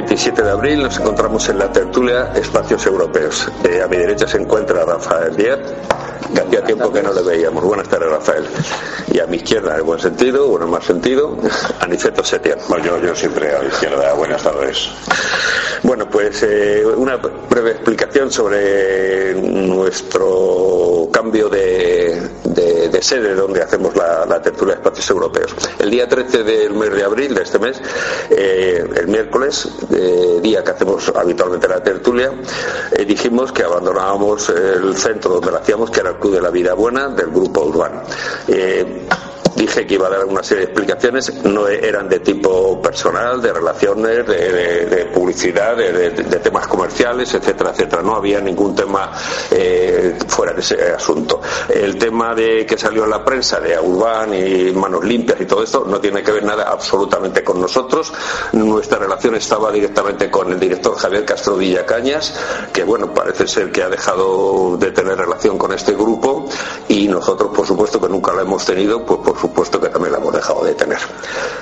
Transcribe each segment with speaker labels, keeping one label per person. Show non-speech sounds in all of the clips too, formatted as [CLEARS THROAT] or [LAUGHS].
Speaker 1: 27 de abril nos encontramos en la tertulia Espacios Europeos. Eh, a mi derecha se encuentra Rafael Díaz, que hacía tiempo que no le veíamos. Buenas tardes, Rafael. Y a mi izquierda, en buen sentido, bueno, en mal sentido, [LAUGHS] Aniceto Setién.
Speaker 2: Bueno, yo, yo siempre a la izquierda. Buenas tardes.
Speaker 1: Bueno, pues eh, una breve explicación sobre nuestro cambio de, sede donde hacemos la, tertulia de espacios europeos. El día 13 del mes de abril de este mes, eh, el miércoles, eh, día que hacemos habitualmente la tertulia, dijimos que abandonábamos el centro donde la hacíamos, que era el Club de la Vida Buena del Grupo Urbano dije que iba a dar una serie de explicaciones, no eran de tipo personal, de relaciones, de, publicidad, de, temas comerciales, etcétera, etcétera. No había ningún tema eh, fuera de ese asunto. El tema de que salió en la prensa de Urbán y manos limpias y todo esto no tiene que ver nada absolutamente con nosotros. Nuestra relación estaba directamente con el director Javier Castro Cañas, que bueno, parece ser que ha dejado de tener relación con este grupo y nosotros, por supuesto, que nunca lo hemos tenido, pues por supuesto que también la hemos dejado de tener.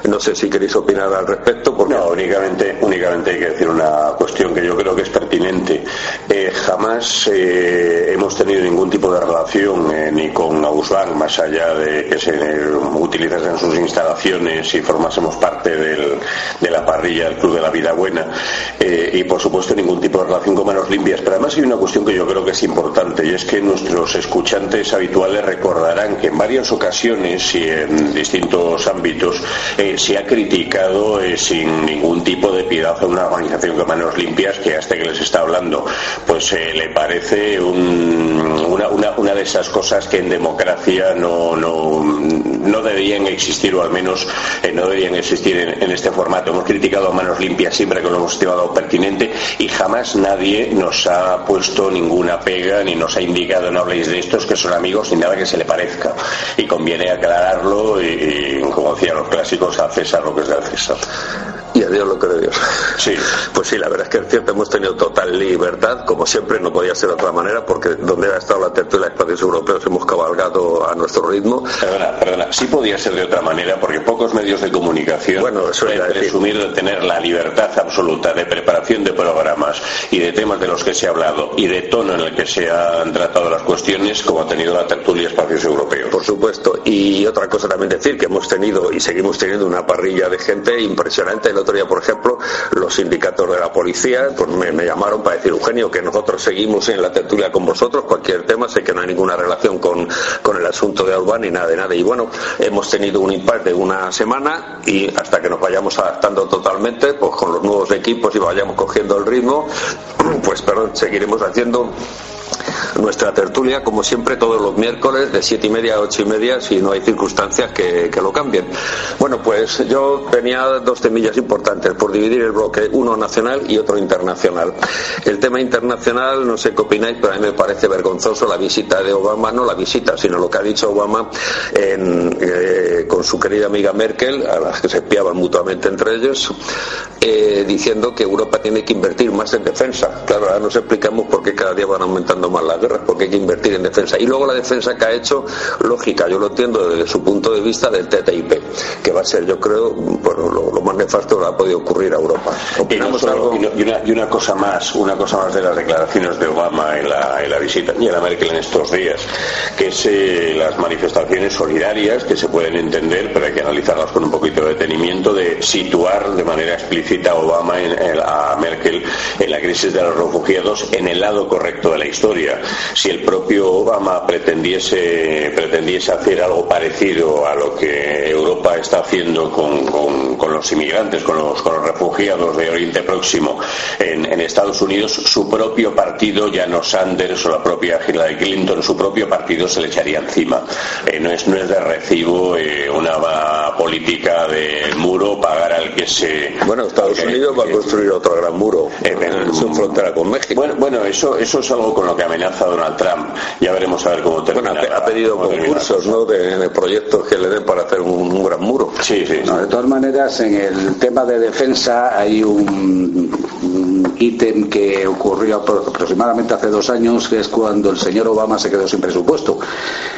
Speaker 1: No sé si queréis opinar al respecto.
Speaker 2: Porque... No, únicamente, únicamente hay que decir una cuestión que yo creo que es pertinente. Eh, jamás eh, hemos tenido ningún tipo de relación eh, ni con Ausbank, más allá de que se utilizasen sus instalaciones y formásemos parte de la parrilla del Club de la Vida Buena. y por supuesto ningún tipo de relación con manos limpias. Pero además hay una cuestión que yo creo que es importante y es que nuestros escuchantes habituales recordarán que en varias ocasiones y en distintos ámbitos eh, se ha criticado eh, sin ningún tipo de piedad a una organización de manos limpias que hasta que les está hablando pues eh, le parece una, una, de esas cosas que en democracia no, no, no deberían existir o al menos no deberían existir en, este formato. Hemos criticado a manos limpias siempre que lo hemos estimado pertinente y jamás nadie nos ha puesto ninguna pega ni nos ha indicado no habléis de estos que son amigos ni nada que se le parezca. Y conviene aclarar y, como decían los clásicos, a César lo que es de César
Speaker 1: y a Dios lo que de Dios. Sí. [LAUGHS] Pues sí, la verdad es que es cierto, hemos tenido total libertad, como siempre, no podía ser de otra manera, porque donde ha estado la tertulia de espacios europeos hemos cabalgado a nuestro ritmo.
Speaker 2: Perdona, perdona, sí podía ser de otra manera, porque pocos medios de comunicación
Speaker 1: bueno, eso
Speaker 2: pueden presumir de tener la libertad absoluta de preparación de programas y de temas de los que se ha hablado y de tono en el que se han tratado las cuestiones, como ha tenido la tertulia de espacios europeos.
Speaker 1: Por supuesto. Y otra cosa también decir que hemos tenido y seguimos teniendo una parrilla de gente impresionante. El por ejemplo, los sindicatos de la policía pues me, llamaron para decir, Eugenio, que nosotros seguimos en la tertulia con vosotros, cualquier tema, sé que no hay ninguna relación con, el asunto de Albán ni nada de nada. Y bueno, hemos tenido un impasse de una semana y hasta que nos vayamos adaptando totalmente, pues con los nuevos equipos y vayamos cogiendo el ritmo, [CLEARS THROAT] pues perdón, seguiremos haciendo nuestra tertulia, como siempre, todos los miércoles de siete y media a ocho y media, si no hay circunstancias que, lo cambien. Bueno, pues yo tenía dos temillas importantes por dividir el bloque, uno nacional y otro internacional. El tema internacional, no sé qué opináis, pero a mí me parece vergonzoso la visita de Obama, no la visita, sino lo que ha dicho Obama eh, con su querida amiga Merkel, a las que se espiaban mutuamente entre ellos, eh, diciendo que Europa tiene que invertir más en defensa. Claro, ahora nos explicamos por qué cada día van aumentando más las guerras, porque hay que invertir en defensa. Y luego la defensa que ha hecho, lógica, yo lo entiendo desde su punto de vista del TTIP, que va a ser, yo creo, bueno, lo, más nefasto que ha podido ocurrir a Europa.
Speaker 2: Y, una, cosa más, una cosa más de las declaraciones de Obama en la, en la visita y en la Merkel en estos días, que es eh, las manifestaciones solidarias que se pueden entender, pero hay que analizarlas con un poquito de detenimiento, de situar de manera explícita a Obama en, a Merkel en la crisis de los refugiados en el lado correcto de la historia. Si el propio Obama pretendiese, pretendiese hacer algo parecido a lo que Europa está haciendo con, los inmigrantes, con los, con los, refugiados de Oriente Próximo en, Estados Unidos, su propio partido, ya no Sanders o la propia Hillary Clinton, su propio partido se le echaría encima. Eh, no, es, no es de recibo eh, una política de muro pagar al que se.
Speaker 1: Bueno, Estados Unidos va a construir otro gran muro en, su frontera con México.
Speaker 2: Bueno, bueno eso, eso es algo con lo que amenaza Donald Trump. Ya veremos a ver cómo termina.
Speaker 1: Bueno, ha, pedido concursos, ¿no? De, proyectos que le den para hacer un, gran muro.
Speaker 3: Sí, sí. de todas maneras, en el tema de defensa hay un ítem que ocurrió aproximadamente hace dos años, que es cuando el señor Obama se quedó sin presupuesto.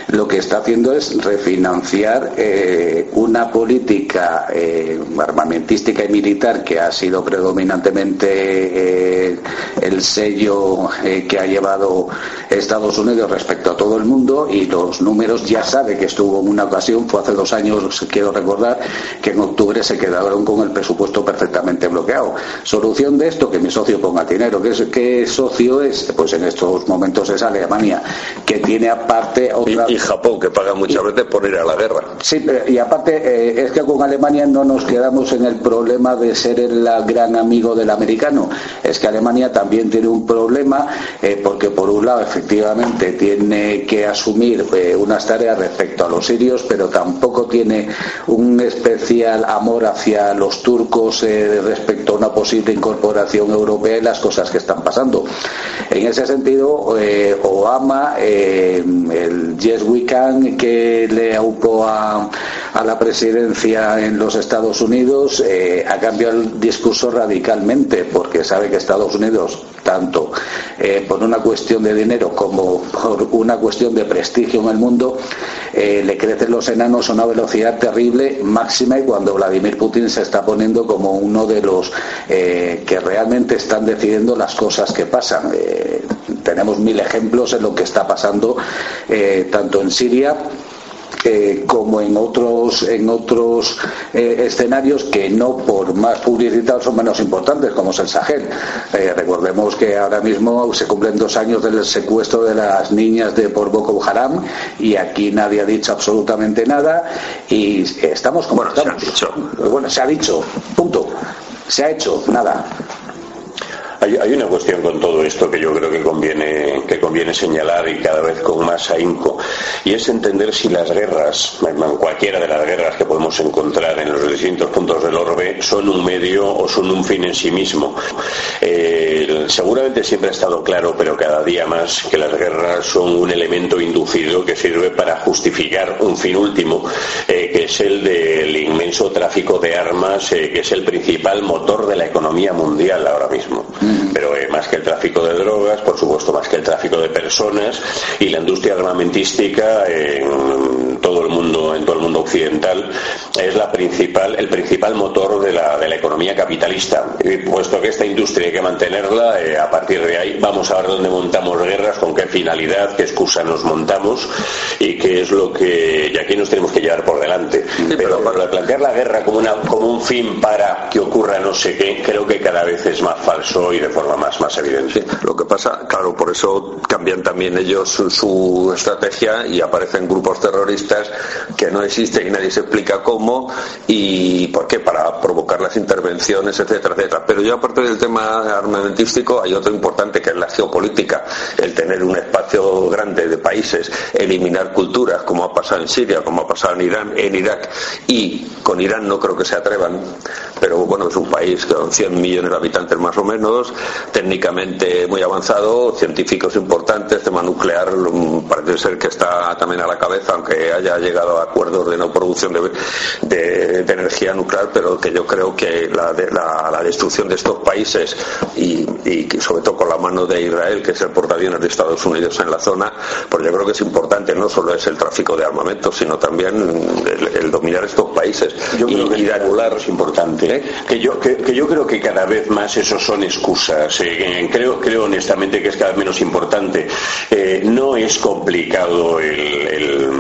Speaker 3: Lo que está haciendo es refinanciar eh, una política eh, armamentística y militar que ha sido predominantemente el sello que ha llevado Estados Unidos respecto a todo el mundo y los números ya sabe que estuvo en una ocasión, fue hace dos años, quiero recordar, que en octubre se quedaron con el presupuesto perfectamente bloqueado. Solución de esto, que socio ponga dinero. ¿Qué, socio es? Pues en estos momentos es Alemania, que tiene aparte
Speaker 1: otra... Y, Japón, que paga muchas veces por ir a la guerra.
Speaker 3: Sí, y aparte eh, es que con Alemania no nos quedamos en el problema de ser el gran amigo del americano. Es que Alemania también tiene un problema eh, porque por un lado efectivamente tiene que asumir eh, unas tareas respecto a los sirios, pero tampoco tiene un especial amor hacia los turcos respecto a una posible incorporación europea y las cosas que están pasando. En ese sentido, eh, Obama, el Yes We Can que le aupó a, a la presidencia en los Estados Unidos, ha cambiado el discurso radicalmente, porque sabe que Estados Unidos, tanto por una cuestión de dinero como por una cuestión de prestigio en el mundo, eh, le crecen los enanos a una velocidad terrible, máxima, y cuando Vladimir Putin se está poniendo como uno de los eh, que realmente están decidiendo las cosas que pasan. Eh, tenemos mil ejemplos en lo que está pasando tanto en Siria como en otros en otros eh, escenarios que no por más publicitados son menos importantes como es el Sahel. Eh, recordemos que ahora mismo se cumplen dos años del secuestro de las niñas de por Boko Haram y aquí nadie ha dicho absolutamente nada y estamos como
Speaker 1: bueno, se ha dicho.
Speaker 3: Bueno se ha dicho punto. Se ha hecho nada
Speaker 2: hay, una cuestión con todo esto que yo creo que conviene, que conviene señalar y cada vez con más ahínco, y es entender si las guerras, cualquiera de las guerras que podemos encontrar en los distintos puntos del orbe, son un medio o son un fin en sí mismo. Eh, seguramente siempre ha estado claro, pero cada día más, que las guerras son un elemento inducido que sirve para justificar un fin último, eh, que es el del inmenso tráfico de armas, eh, que es el principal motor de la economía mundial ahora mismo pero eh, más que el tráfico de drogas, por supuesto más que el tráfico de personas y la industria armamentística en todo el mundo, en todo el mundo occidental, es la principal, el principal motor de la, de la economía capitalista. Y puesto que esta industria hay que mantenerla, eh, a partir de ahí vamos a ver dónde montamos guerras, con qué finalidad, qué excusa nos montamos y qué es lo que y aquí nos tenemos que llevar por delante. pero, para plantear la guerra como, una, como un fin para que ocurra no sé qué, creo que cada vez es más falso y de forma más, más evidente.
Speaker 1: lo que pasa, claro, por eso cambian también ellos su, estrategia y aparecen grupos terroristas que no existen y nadie se explica cómo y por qué, para provocar las intervenciones, etcétera, etcétera. Pero yo aparte del tema armamentístico hay otro importante que es la geopolítica, el tener un espacio grande de países, eliminar culturas, como ha pasado en Siria, como ha pasado en Irán, en Irak y con Irán no creo que se atrevan, pero bueno, es un país con 100 millones de habitantes más o menos, técnicamente muy avanzado, científicos importantes, tema nuclear mm, parece ser que está también a la cabeza, aunque haya llegado a acuerdos de no producción de, energía nuclear, pero que yo creo que la, la, destrucción de estos países y, sobre todo con la mano de Israel, que es el portaaviones de Estados Unidos en la zona, pues yo creo que es importante, no solo es el tráfico de armamento, sino también el, dominar estos países
Speaker 2: yo y, creo que y es importante, ¿eh? que, yo, que yo creo que cada vez más esos son excusas creo, creo honestamente que es cada vez menos importante. Eh, no es complicado el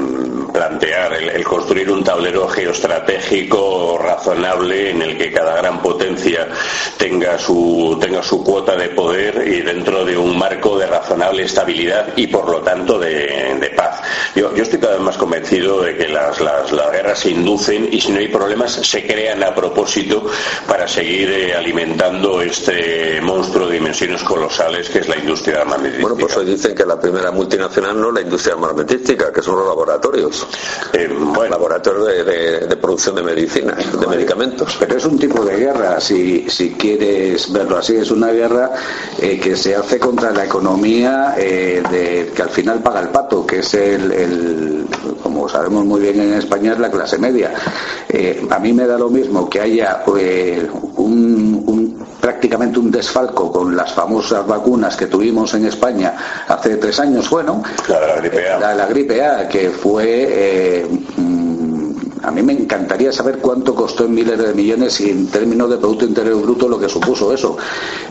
Speaker 2: plantear el, construir un tablero geoestratégico razonable en el que cada gran potencia tenga su, tenga su cuota de poder y dentro de un marco de razonable estabilidad y por lo tanto de, paz. Yo, yo, estoy cada vez más convencido de que las, las, guerras se inducen y si no hay problemas se crean a propósito para seguir eh, alimentando este monstruo de dimensiones colosales que es la industria armamentística.
Speaker 1: Bueno, pues hoy dicen que la primera multinacional no es la industria armamentística, que son los laboratorios en buen laboratorio de, producción de medicina, de medicamentos.
Speaker 3: Pero es un tipo de guerra, si, si quieres verlo así, es una guerra eh, que se hace contra la economía eh, de, que al final paga el pato, que es el, como sabemos muy bien en España, es la clase media. Eh, a mí me da lo mismo que haya un, prácticamente un desfalco con las famosas vacunas que tuvimos en España hace tres años, bueno,
Speaker 2: la, gripe A,
Speaker 3: la, gripe A que fue eh, a mí me encantaría saber cuánto costó en miles de millones y en términos de Producto Interior Bruto lo que supuso eso.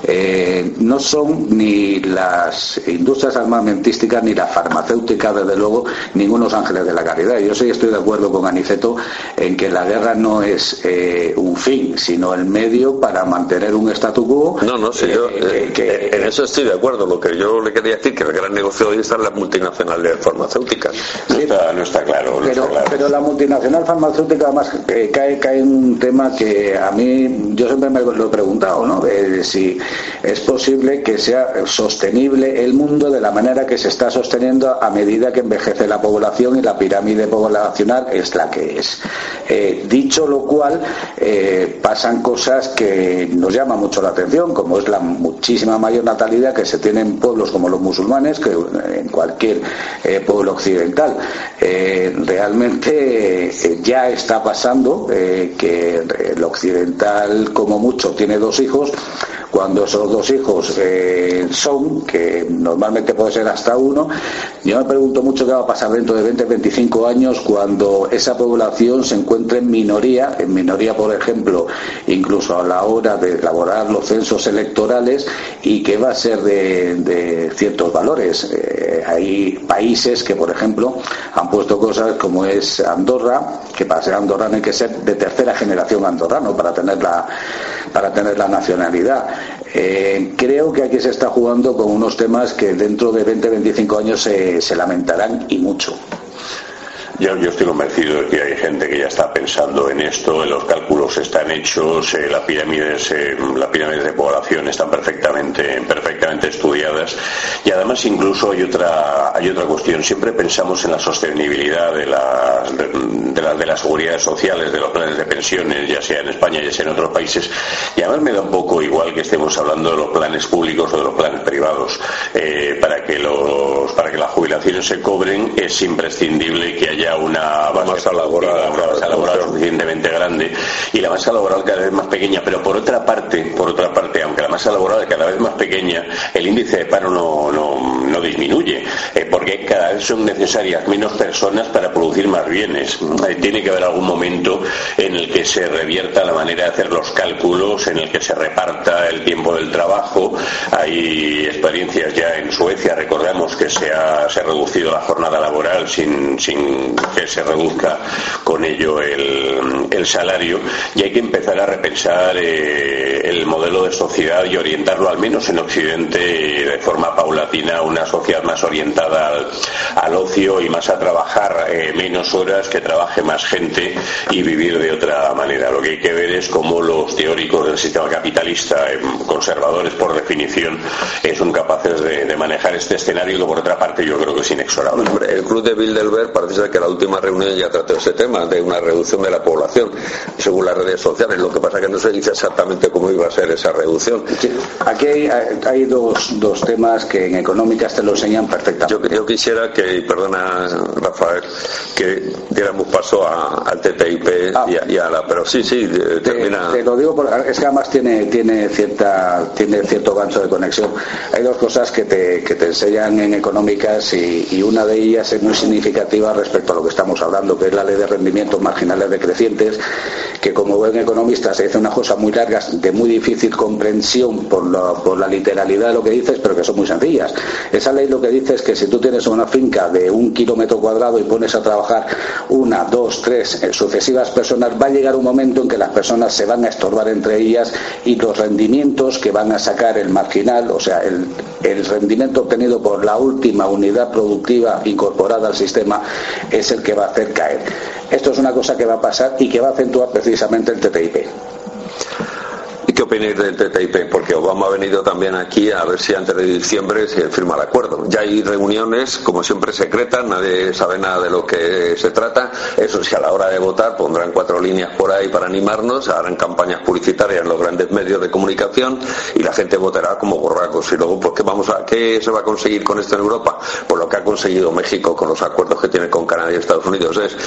Speaker 3: Eh, no son ni las industrias armamentísticas ni la farmacéutica, desde luego, ningunos ángeles de la caridad. Yo sí estoy de acuerdo con Aniceto en que la guerra no es eh, un fin, sino el medio para mantener un statu quo.
Speaker 1: No, no, sí, yo eh, en eso estoy de acuerdo. Lo que yo le quería decir que el gran negocio hoy está en las multinacionales farmacéuticas.
Speaker 2: no, está, no está claro.
Speaker 3: pero, pero la multinacional farmacéutica farmacéutica además eh, cae, cae un tema que a mí yo siempre me lo he preguntado, ¿no? si es posible que sea sostenible el mundo de la manera que se está sosteniendo a medida que envejece la población y la pirámide poblacional es la que es. Eh, dicho lo cual, eh, pasan cosas que nos llaman mucho la atención, como es la muchísima mayor natalidad que se tiene en pueblos como los musulmanes que en cualquier pueblo occidental. realmente ya está pasando eh, que el occidental como mucho tiene dos hijos cuando esos dos hijos eh, son, que normalmente puede ser hasta uno, yo me pregunto mucho qué va a pasar dentro de 20, 25 años cuando esa población se encuentre en minoría, en minoría, por ejemplo, incluso a la hora de elaborar los censos electorales y qué va a ser de, ciertos valores. Eh, hay países que, por ejemplo, han puesto cosas como es Andorra, que para ser andorrano hay que ser de tercera generación andorrano para tener la, para tener la nacionalidad. Eh, creo que aquí se está jugando con unos temas que dentro de 20-25 años se, se lamentarán y mucho.
Speaker 2: Yo, estoy convencido de que hay gente que ya está pensando en esto, los cálculos están hechos, eh, las pirámides, eh, las pirámides de población están perfectamente, perfectamente estudiadas y además incluso hay otra, hay otra cuestión. Siempre pensamos en la sostenibilidad de las, de, las seguridades sociales, de los planes de pensiones, ya sea en España, ya sea en otros países, y además me da un poco igual que estemos hablando de los planes públicos o de los planes privados. Eh, para que los, para que las jubilaciones se cobren es imprescindible que haya una
Speaker 1: masa laboral,
Speaker 2: suficientemente grande y la masa laboral cada vez más pequeña. Pero por otra parte, por otra parte, aunque la masa laboral es cada vez más pequeña, el índice de paro no, no, disminuye, eh, porque cada vez son necesarias menos personas para producir más bienes. Eh, tiene que haber algún momento en el que se revierta la manera de hacer los cálculos, en el que se reparta el tiempo del trabajo. Hay experiencias ya en Suecia, recordemos que se ha, se ha reducido la jornada laboral sin, sin que se reduzca con ello el, salario y hay que empezar a repensar eh, el modelo de sociedad y orientarlo, al menos en Occidente, de forma paulatina, a una sociedad más orientada al, ocio y más a trabajar eh, menos horas, que trabaje más gente y vivir de otra manera. Lo que hay que ver es cómo los teóricos del sistema capitalista, eh, conservadores por definición, son capaces de, manejar este escenario y por otra parte yo creo que es inexorable.
Speaker 1: el club de Bilderberg parece ser que la última reunión ya trató ese tema, de una reducción de la población, según las redes sociales. Lo que pasa es que no se dice exactamente cómo iba a ser esa reducción.
Speaker 3: aquí hay, dos, temas que en económicas te lo enseñan perfectamente.
Speaker 1: Yo, quisiera que, perdona Rafael, que diéramos paso al TTIP ah. y, a, la... Pero sí, sí, termina...
Speaker 3: Te, lo digo porque es que además tiene, tiene, cierta, tiene cierto gancho de conexión. Hay dos cosas que te, que te enseñan en económicas y, y una de ellas es muy significativa respecto a lo que estamos hablando, que es la ley de rendimientos marginales decrecientes, que como buen economista se dice unas cosas muy largas, de muy difícil comprensión por la, literalidad de lo que dices, pero que son muy sencillas. Esa ley lo que dice es que si tú tienes una finca de un kilómetro cuadrado y pones a trabajar una, dos, tres eh, sucesivas personas, va a llegar un momento en que las personas se van a estorbar entre ellas y los rendimientos que van a sacar el marginal, o sea, el rendimiento obtenido por la última unidad productiva incorporada al sistema es el que va a hacer caer. Esto es una cosa que va a pasar y que va a acentuar precisamente el TTIP.
Speaker 1: ¿Qué opináis del TTIP? Porque Obama ha venido también aquí a ver si antes de diciembre se firma el acuerdo. Ya hay reuniones, como siempre, secretas, nadie sabe nada de lo que se trata. Eso sí, a la hora de votar pondrán cuatro líneas por ahí para animarnos, harán campañas publicitarias en los grandes medios de comunicación y la gente votará como borracos. Y luego, pues, ¿qué, vamos a, ¿qué se va a conseguir con esto en Europa? Pues lo que ha conseguido México con los acuerdos que tiene con Canadá y Estados Unidos es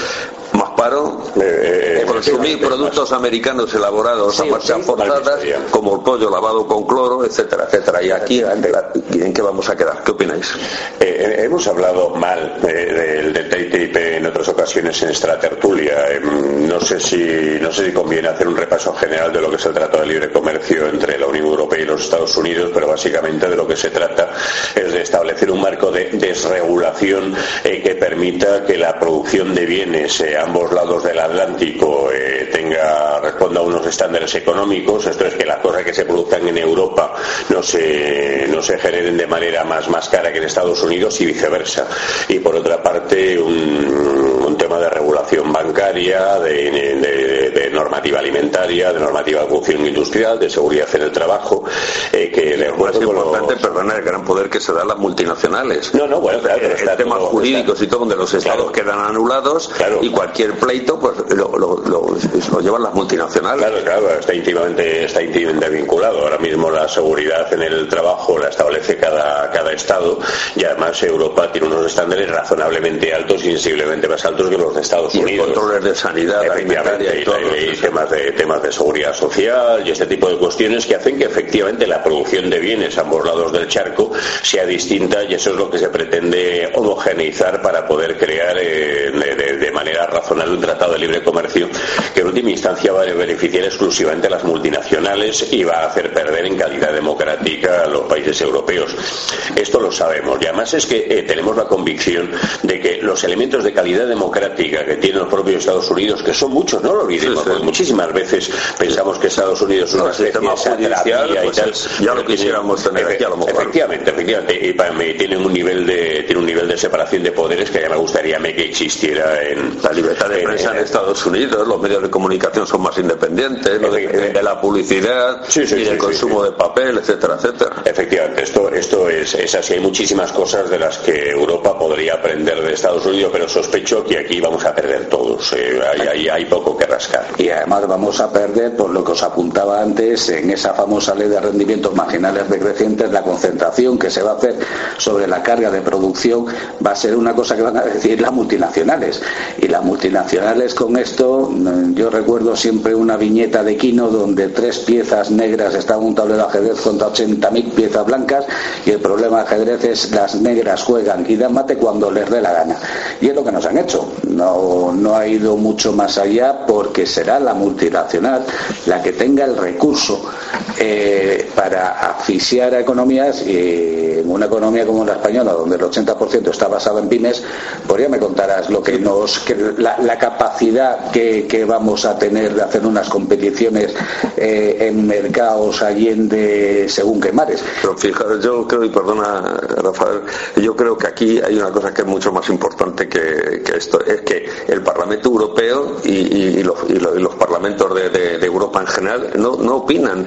Speaker 1: más paro, eh, consumir productos americanos elaborados a marcha forzada, como el pollo lavado con cloro, etcétera, etcétera. Y aquí, ¿en qué vamos a quedar? ¿Qué opináis?
Speaker 2: Eh, hemos hablado mal del, del TTIP en otras ocasiones en esta tertulia. Em, no sé si no sé si conviene hacer un repaso general de lo que es el Trato de Libre Comercio entre la Unión Europea y los Estados Unidos, pero básicamente de lo que se trata es de establecer un marco de desregulación eh, que permita que la producción de bienes a eh, ambos lados del Atlántico eh, tenga responda a unos estándares económicos. Esto es que las cosas que se produzcan en Europa no se no se generen de manera más más cara que en Estados Unidos y viceversa. Y por otra parte un, un tema de regulación bancaria, de, normativa alimentaria, de normativa de producción industrial, de seguridad en el trabajo,
Speaker 1: eh, que es importante, perdona, el gran poder que se da a las multinacionales.
Speaker 2: No, no, bueno, claro,
Speaker 1: pero temas jurídicos y todo, donde los estados quedan anulados y cualquier pleito, pues lo, lo, llevan las multinacionales.
Speaker 2: Claro, claro, está íntimamente, está íntimamente vinculado. Ahora mismo la seguridad en el trabajo la establece cada, cada estado y además Europa tiene unos estándares razonablemente altos, sensiblemente más altos que los de Estados Unidos.
Speaker 1: controles de sanidad, alimentaria y,
Speaker 2: y, temas de temas de seguridad social y este tipo de cuestiones que hacen que efectivamente la producción de bienes a ambos lados del charco sea distinta y eso es lo que se pretende homogeneizar para poder crear eh, de, manera razonable un tratado de libre comercio que en última instancia va a beneficiar exclusivamente a las multinacionales y va a hacer perder en calidad democrática a los países europeos. Esto lo sabemos y además es que eh, tenemos la convicción de que los elementos de calidad democrática que tienen los propios Estados Unidos, que son muchos, no lo olvidemos, porque muchísimas veces pensamos que Estados Unidos es una especie de
Speaker 1: y tal. Ya lo quisiéramos tener aquí a lo mejor.
Speaker 2: Efectivamente, efectivamente. Y para mí tienen un nivel de tiene un nivel de separación de poderes que ya me gustaría que existiera en
Speaker 1: la libertad de prensa en, Estados Unidos, los medios de comunicación son más independientes, de, la publicidad y del consumo de papel, etcétera, etcétera.
Speaker 2: Efectivamente, esto esto es, es así. Hay muchísimas cosas de las que Europa podría aprender de Estados Unidos, pero sospecho que aquí vamos a perder todos. Eh, hay, hay, poco que rascar.
Speaker 3: Y además vamos a perder, por lo que os apuntaba antes, en esa famosa ley de rendimientos marginales decrecientes, la concentración que se va a hacer sobre la carga de producción va a ser una cosa que van a decir las multinacionales. Y las multinacionales con esto, mm, yo recuerdo siempre una viñeta de Quino donde tres piezas negras estaban un tablero de ajedrez contra 80.000 piezas blancas y el problema de ajedrez es las negras juegan y dan mate cuando les dé la gana. Y es lo que nos han hecho. No, no ha ido mucho más allá porque será la multinacional la que tenga el recurso eh, para asfixiar a economías y una economía como la española donde el 80% está basado en pymes, por ya me contarás lo que nos la, capacidad que, vamos a tener de hacer unas competiciones eh, en mercados allende según qué mares.
Speaker 1: Pero fíjate, yo creo, y perdona Rafael, yo creo que aquí hay una cosa que es mucho más importante que, esto, es que el Parlamento Europeo y, los, parlamentos de, Europa en general no opinan.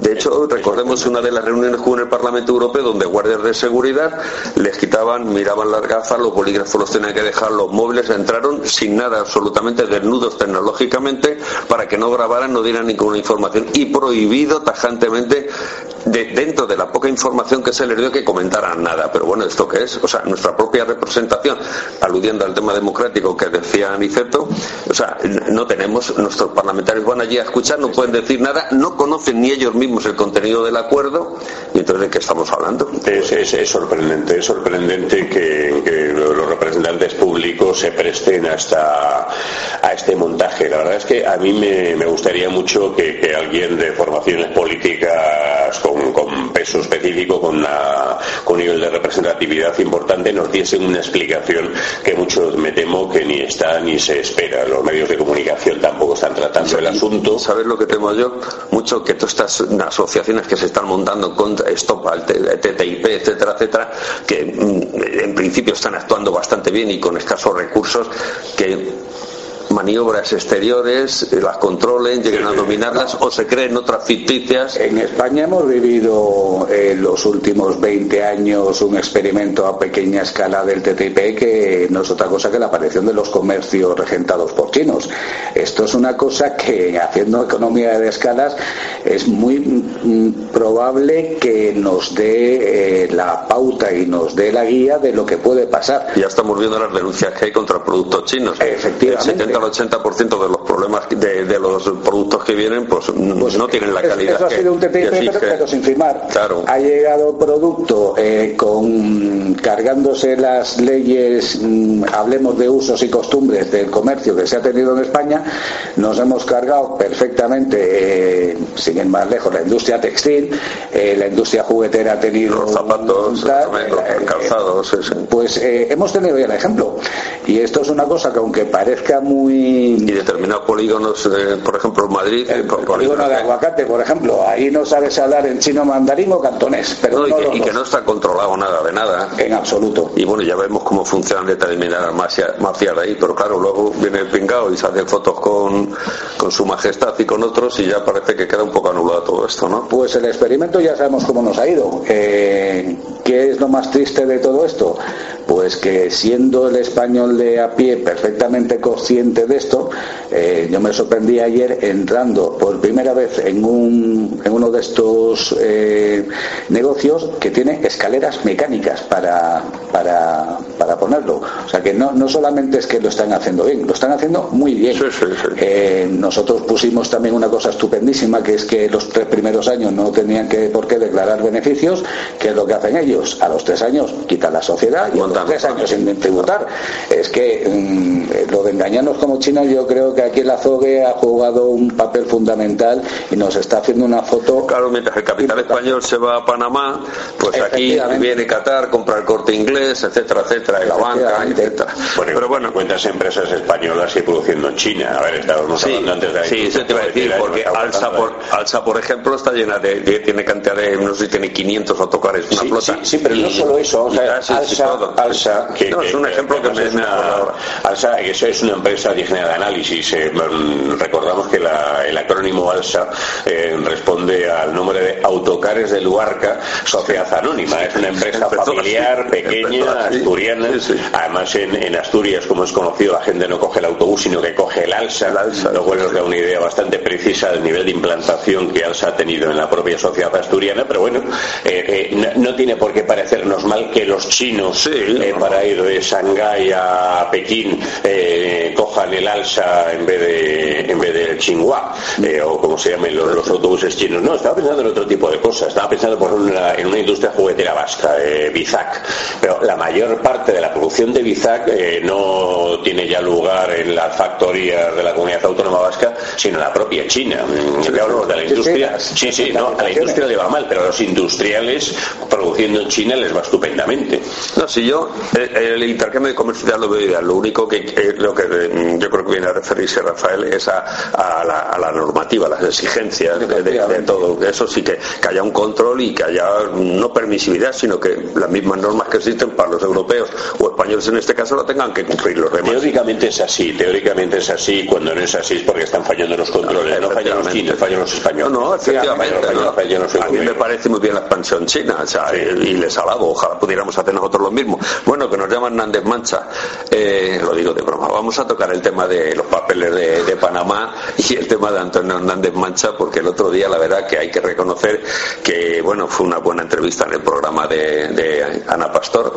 Speaker 1: De hecho, recordemos una de las reuniones que hubo en el Parlamento Europeo donde guardias de seguridad les quitaban, miraban las gafas, los bolígrafos los tenían que dejar, los móviles entraron sin nada, absolutamente desnudos tecnológicamente para que no grabaran, no dieran ninguna información y prohibido tajantemente dentro de la poca información que se les dio que comentaran nada. Pero bueno, ¿esto qué es? O sea, nuestra propia representación, aludiendo al tema democrático que decía Aniceto, o sea, no tenemos, nuestros parlamentarios van allí a escuchar, no pueden decir nada, no conocen ni ellos mismos el contenido del acuerdo, y entonces ¿de qué estamos hablando?
Speaker 2: Es, sorprendente, es sorprendente que, los representantes públicos se presten hasta a este montaje. La verdad es que a mí me, gustaría mucho que, alguien de formaciones políticas con, con peso específico, con, una, con un nivel de representatividad importante, nos diese una explicación que muchos me temo que ni está ni se espera. Los medios de comunicación tampoco están tratando el asunto.
Speaker 1: ¿Sabes lo que temo yo? Mucho que todas estas asociaciones que se están montando contra Stop al TTIP, etcétera, etcétera, que mm, en principio están actuando bastante bien y con escasos recursos, que maniobras exteriores, eh, las controlen, lleguen a dominarlas o se creen otras ficticias.
Speaker 3: En España hemos vivido en los últimos 20 años un experimento a pequeña escala del TTIP que no es otra cosa que la aparición de los comercios regentados por chinos. Esto es una cosa que, haciendo economía de escalas, es muy mm, probable que nos dé eh, la pauta y nos dé la guía de lo que puede pasar.
Speaker 1: Ya estamos viendo las denuncias que hay contra productos chinos.
Speaker 3: Efectivamente.
Speaker 1: El 70 al 80% de los problemas de, los productos que vienen, pues, pues no tienen la calidad.
Speaker 3: Eso ha sido un TTIP, pero, sin firmar.
Speaker 1: Claro.
Speaker 3: Ha llegado producto eh, con cargándose las leyes, mm, hablemos de usos y costumbres del comercio que se ha tenido en España, nos hemos cargado perfectamente, eh, sin ir más lejos, la industria textil, eh, la industria juguetera ha tenido
Speaker 1: los zapatos, los calzados,
Speaker 3: pues hemos tenido ya el ejemplo. Y esto es una cosa que aunque parezca muy...
Speaker 1: Y determinados polígonos, por ejemplo, en Madrid...
Speaker 3: El, polígono de aguacate, por ejemplo, ahí no sabes hablar en chino mandarín o cantonés. Pero
Speaker 1: y, que, no está controlado nada de nada.
Speaker 3: En absoluto.
Speaker 1: Y bueno, ya vemos cómo funcionan determinadas mafias de ahí, pero claro, luego viene el pingao y se fotos con, con su majestad y con otros y ya parece que queda un poco anulado todo esto, ¿no?
Speaker 3: Pues el experimento ya sabemos cómo nos ha ido. Eh, ¿Qué es lo más triste de todo esto? Pues que siendo el español de a pie perfectamente consciente de esto, eh, yo me sorprendí ayer entrando por primera vez en, un, en uno de estos eh, negocios que tiene escaleras mecánicas para, para, ponerlo. O sea que no, no solamente es que lo están haciendo bien, lo están haciendo muy bien. Eh, nosotros pusimos también una cosa estupendísima, que es que los tres primeros años no tenían que por qué declarar beneficios, que es lo que hacen ellos. A los tres años quitan la sociedad y a los tres años sin tributar. Es que mm, lo de engañarnos como China, yo creo que aquí la Zogue ha jugado un papel fundamental y nos está haciendo una foto.
Speaker 1: Claro, mientras el capital español se va a Panamá, pues aquí viene Qatar, compra el corte inglés, etcétera, etcétera, y la banca, etcétera.
Speaker 2: Bueno, pero bueno, cuántas empresas españolas y produciendo en China. A ver, estábamos
Speaker 1: sí, hablando antes de Sí, eso te iba a decir, porque Alsa por, Alsa, por ejemplo, está llena de, tiene cantidad de, no sé si tiene 500 autocares, una
Speaker 2: sí,
Speaker 1: flota.
Speaker 2: Sí, pero no solo eso, o sea, Alsa, Alsa,
Speaker 1: que, no, es un ejemplo que, me, es una,
Speaker 2: Alsa, que es una empresa digna de análisis. Eh, mm, recordamos que la, el acrónimo Alsa eh, responde al nombre de Autocares de Luarca, Sociedad Anónima. Es una empresa familiar, pequeña, asturiana. Además, en, Asturias, como es conocido, la gente no coge el autobús, sino que coge el Alsa, lo cual nos da una idea bastante precisa del nivel de implantación que Alsa ha tenido en la propia sociedad asturiana. Pero bueno, eh, no, tiene por qué parecernos mal que los chinos, para ir de Shanghái a Pekín, cojan el Alsa en vez de en vez del Tsinghua, o como se llamen los, autobuses chinos. No, estaba pensando en otro tipo de cosas. Estaba pensando por una, en una industria juguetera vasca, eh, Bizac. Pero la mayor parte de la producción de Bizac eh, no tiene ya lugar en las factorías de la comunidad autónoma vasca, sino en la propia China. Mm, de la industria. Sí, sí, no, a la industria le va mal, pero a los industriales produciendo en China les va estupendamente.
Speaker 1: No, si yo, eh, el intercambio de comercial lo veo ideal. Lo único que, lo que yo creo que viene a referirse Rafael es a, la, normativa, a las exigencias de, todo. Eso sí que, que haya un control y que haya no permisividad, sino que las mismas normas que existen para los europeos o españoles en este caso lo tengan que cumplir los demás.
Speaker 2: Teóricamente es así, teóricamente es así, cuando no es así es porque están fallando los controles, no, fallan los chinos, fallan los españoles.
Speaker 1: No, no, efectivamente. a mí me parece muy bien la expansión china, y les alabo, ojalá pudiéramos hacer nosotros lo mismo. Bueno, que nos llaman Nández Mancha, eh, lo digo de broma, vamos a tocar el tema de los papeles de, de Panamá y el tema de Antonio Hernández Mancha, porque el otro día la verdad que hay que reconocer que, bueno, fue una buena entrevista en el programa de, Ana Pastor,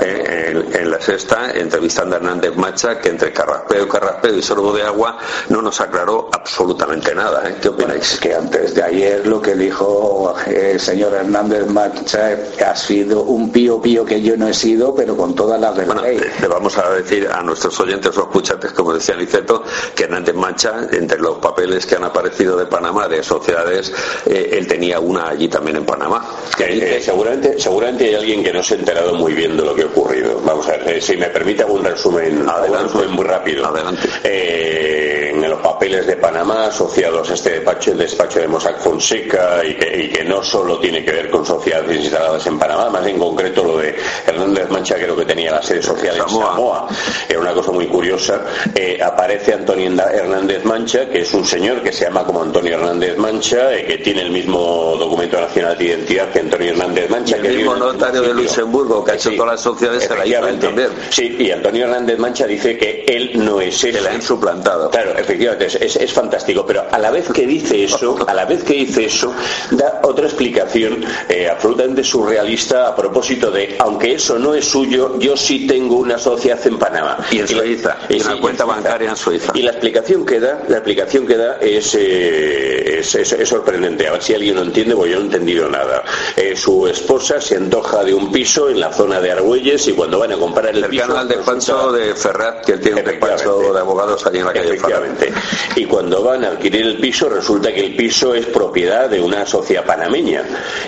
Speaker 1: eh, en, la sexta, entrevistando a Hernández Macha, que entre carraspeo, carraspeo y sorbo de agua no nos aclaró absolutamente nada. ¿eh? ¿Qué opináis?
Speaker 3: que antes de ayer lo que dijo el señor Hernández Macha ha sido un pío pío que yo no he sido, pero con todas las de
Speaker 1: bueno, Le vamos a decir a nuestros oyentes o escuchantes, como decía Niceto, que Hernández Macha, entre los papeles que han aparecido de Panamá, de sociedades, eh, él tenía una allí también en Panamá.
Speaker 2: Eh, seguramente, seguramente hay alguien que no se ha enterado muy bien de lo que ha ocurrido. Vamos a ver, eh, si me permite algún resumen, un resumen muy rápido.
Speaker 1: Adelante.
Speaker 2: en los papeles de Panamá asociados a este despacho, el despacho de Mossack Fonseca y que, no solo tiene que ver con sociedades instaladas en Panamá, más en concreto lo de Hernández Mancha, creo que tenía la sede social en Samoa, era una cosa muy curiosa. Eh, aparece Antonio Hernández Mancha, que es un señor que se llama como Antonio Hernández Mancha, eh, que tiene el mismo documento nacional de identidad que Antonio Hernández Mancha.
Speaker 1: el mismo notario de Luxemburgo que ha hecho todas las sociedades se la también.
Speaker 2: Sí, y Antonio Hernández Mancha dice que él no es ese.
Speaker 1: Que la han suplantado.
Speaker 2: Claro, efectivamente, es, fantástico, pero a la vez que dice eso, a la vez que dice eso, da otra explicación eh, absolutamente surrealista a propósito de, aunque eso no es suyo, yo sí tengo una sociedad en Panamá.
Speaker 1: Y en Suiza, y, una cuenta bancaria en Suiza.
Speaker 2: Y la explicación que da, la explicación que da es, eh, es, sorprendente. A ver si alguien lo entiende, porque yo no he entendido nada. Eh, su esposa se antoja de un piso en la zona de Argüelles y cuando van a comprar el piso...
Speaker 1: al despacho de Ferrat, que tiene un despacho de abogados allí en la calle
Speaker 2: Efectivamente. Y cuando van a adquirir el piso, resulta que el piso es propiedad de una sociedad panameña.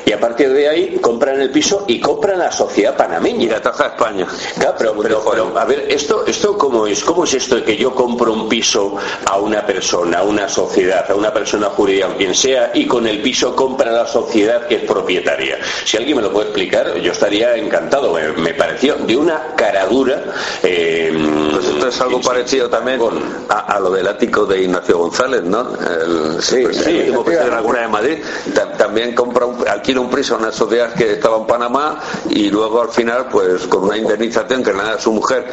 Speaker 2: Y a partir de ahí compran el piso y compran la sociedad panameña.
Speaker 1: Y la taja España.
Speaker 2: Claro, pero, a ver, esto, esto cómo es, cómo es esto que yo compro un piso a una persona, a una sociedad, a una persona jurídica, quien sea, y con el piso compra la sociedad que es propietaria. Si alguien me lo puede explicar, yo estaría encantado. Me, pareció de una caradura.
Speaker 1: Eh, pues esto es algo parecido también a, lo del ático de Ignacio González, ¿no? El, sí, sí, el de Madrid. también compra un, alquila un piso a una sociedad que estaba en Panamá y luego al final, pues con una indemnización que le da a su mujer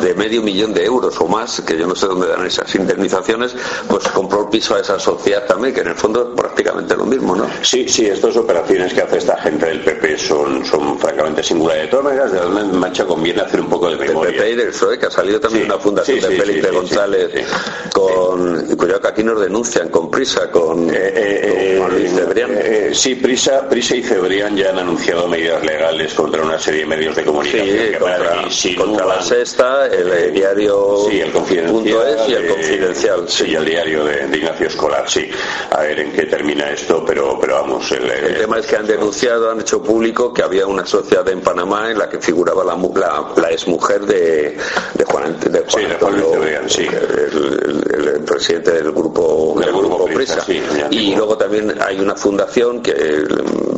Speaker 1: de medio millón de euros o más, que yo no sé dónde dan esas indemnizaciones, pues compró el piso a esa sociedad también, que en el fondo es prácticamente lo mismo, ¿no?
Speaker 2: Sí, sí, estas operaciones que hace esta gente del PP son, son francamente singulares. De todas maneras, de mancha conviene hacer un poco de memoria.
Speaker 1: El PP y del PSOE, que ha salido también una fundación de Felipe González con cuidado que aquí nos denuncian con prisa, con, eh,
Speaker 2: eh, Luis Cebrián. Eh, sí, prisa, prisa y Cebrián ya han anunciado medidas legales contra una serie de medios de comunicación
Speaker 1: contra, la sexta, el diario
Speaker 2: sí, el confidencial,
Speaker 1: es y el confidencial.
Speaker 2: Sí, el diario de, Ignacio Escolar, sí. A ver en qué termina esto, pero, pero vamos.
Speaker 1: El, el tema es que han denunciado, han hecho público que había una sociedad en Panamá en la que figuraba la, la, la exmujer de, de Juan, de
Speaker 2: sí, Luis Cebrián, sí.
Speaker 1: El, presidente del grupo, del grupo, Prisa. y luego también hay una fundación que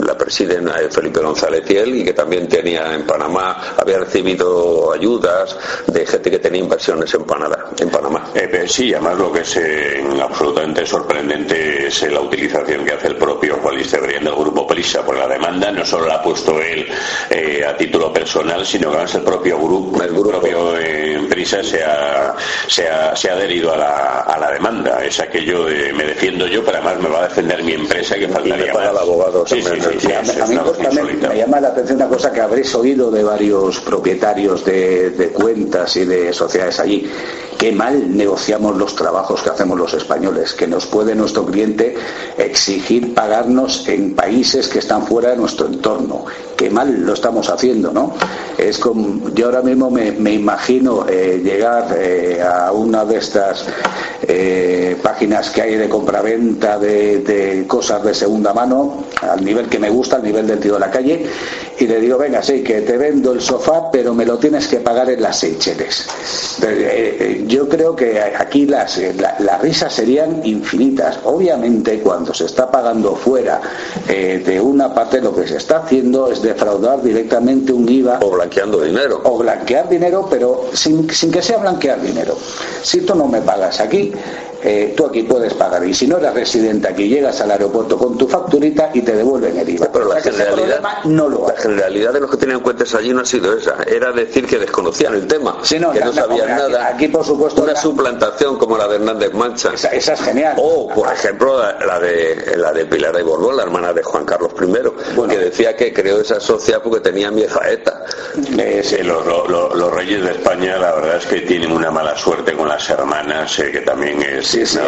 Speaker 1: la presiden Felipe González y él y que también tenía en Panamá, había recibido ayudas de gente que tenía inversiones en Panamá. En Panamá.
Speaker 2: Eh, sí, además lo que es eh, absolutamente sorprendente es la utilización que hace el propio Juan Luis Cebrián del grupo Prisa por la demanda. No solo la ha pusto él eh, a título personal, sino que además el propio grupo, el propio Prisa se ha, se ha, se ha adherido a la, a la demanda. Es aquello de me defiendo yo, pero además me va a defender mi empresa que faltaría más.
Speaker 1: abogado sí,
Speaker 3: a mí me llama la atención una cosa que habréis oído de varios propietarios de, de cuentas y de sociedades allí qué mal negociamos los trabajos que hacemos los españoles, que nos puede nuestro cliente exigir pagarnos en países que están fuera de nuestro entorno. Mal lo estamos haciendo, ¿no? Es como, yo ahora mismo me, imagino eh, llegar eh, a una de estas eh, páginas que hay de compraventa de, de cosas de segunda mano, al nivel que me gusta, al nivel del tío de la calle, y le digo, venga, sí, que te vendo el sofá, pero me lo tienes que pagar en las Seychelles yo creo que aquí las, eh, las risas serían infinitas. Obviamente, cuando se está pagando fuera eh, de una parte, lo que se está haciendo es defraudar directamente un IVA.
Speaker 1: O blanqueando dinero.
Speaker 3: O blanquear dinero, pero sin, sin que sea blanquear dinero. Si tú no me pagas aquí, eh, tú aquí puedes pagar. Y si no eres residente aquí, llegas al aeropuerto con tu facturita y te devuelven el IVA.
Speaker 1: Pero la generalidad, no lo la generalidad de los que tenían cuentas allí no ha sido esa. Era decir que desconocían el tema, que no sabían nada.
Speaker 3: Aquí, por supuesto,
Speaker 1: una suplantación como la de Hernández Mancha.
Speaker 3: Esa, es genial.
Speaker 1: O, por ejemplo, la, de la de Pilar de Borbón, la hermana de Juan Carlos I, que decía que creó esa sociedad porque tenía vieja ETA.
Speaker 2: Eh, los, reyes de España, la verdad es que tienen una mala suerte con las hermanas, eh, que también es
Speaker 3: sí, sí,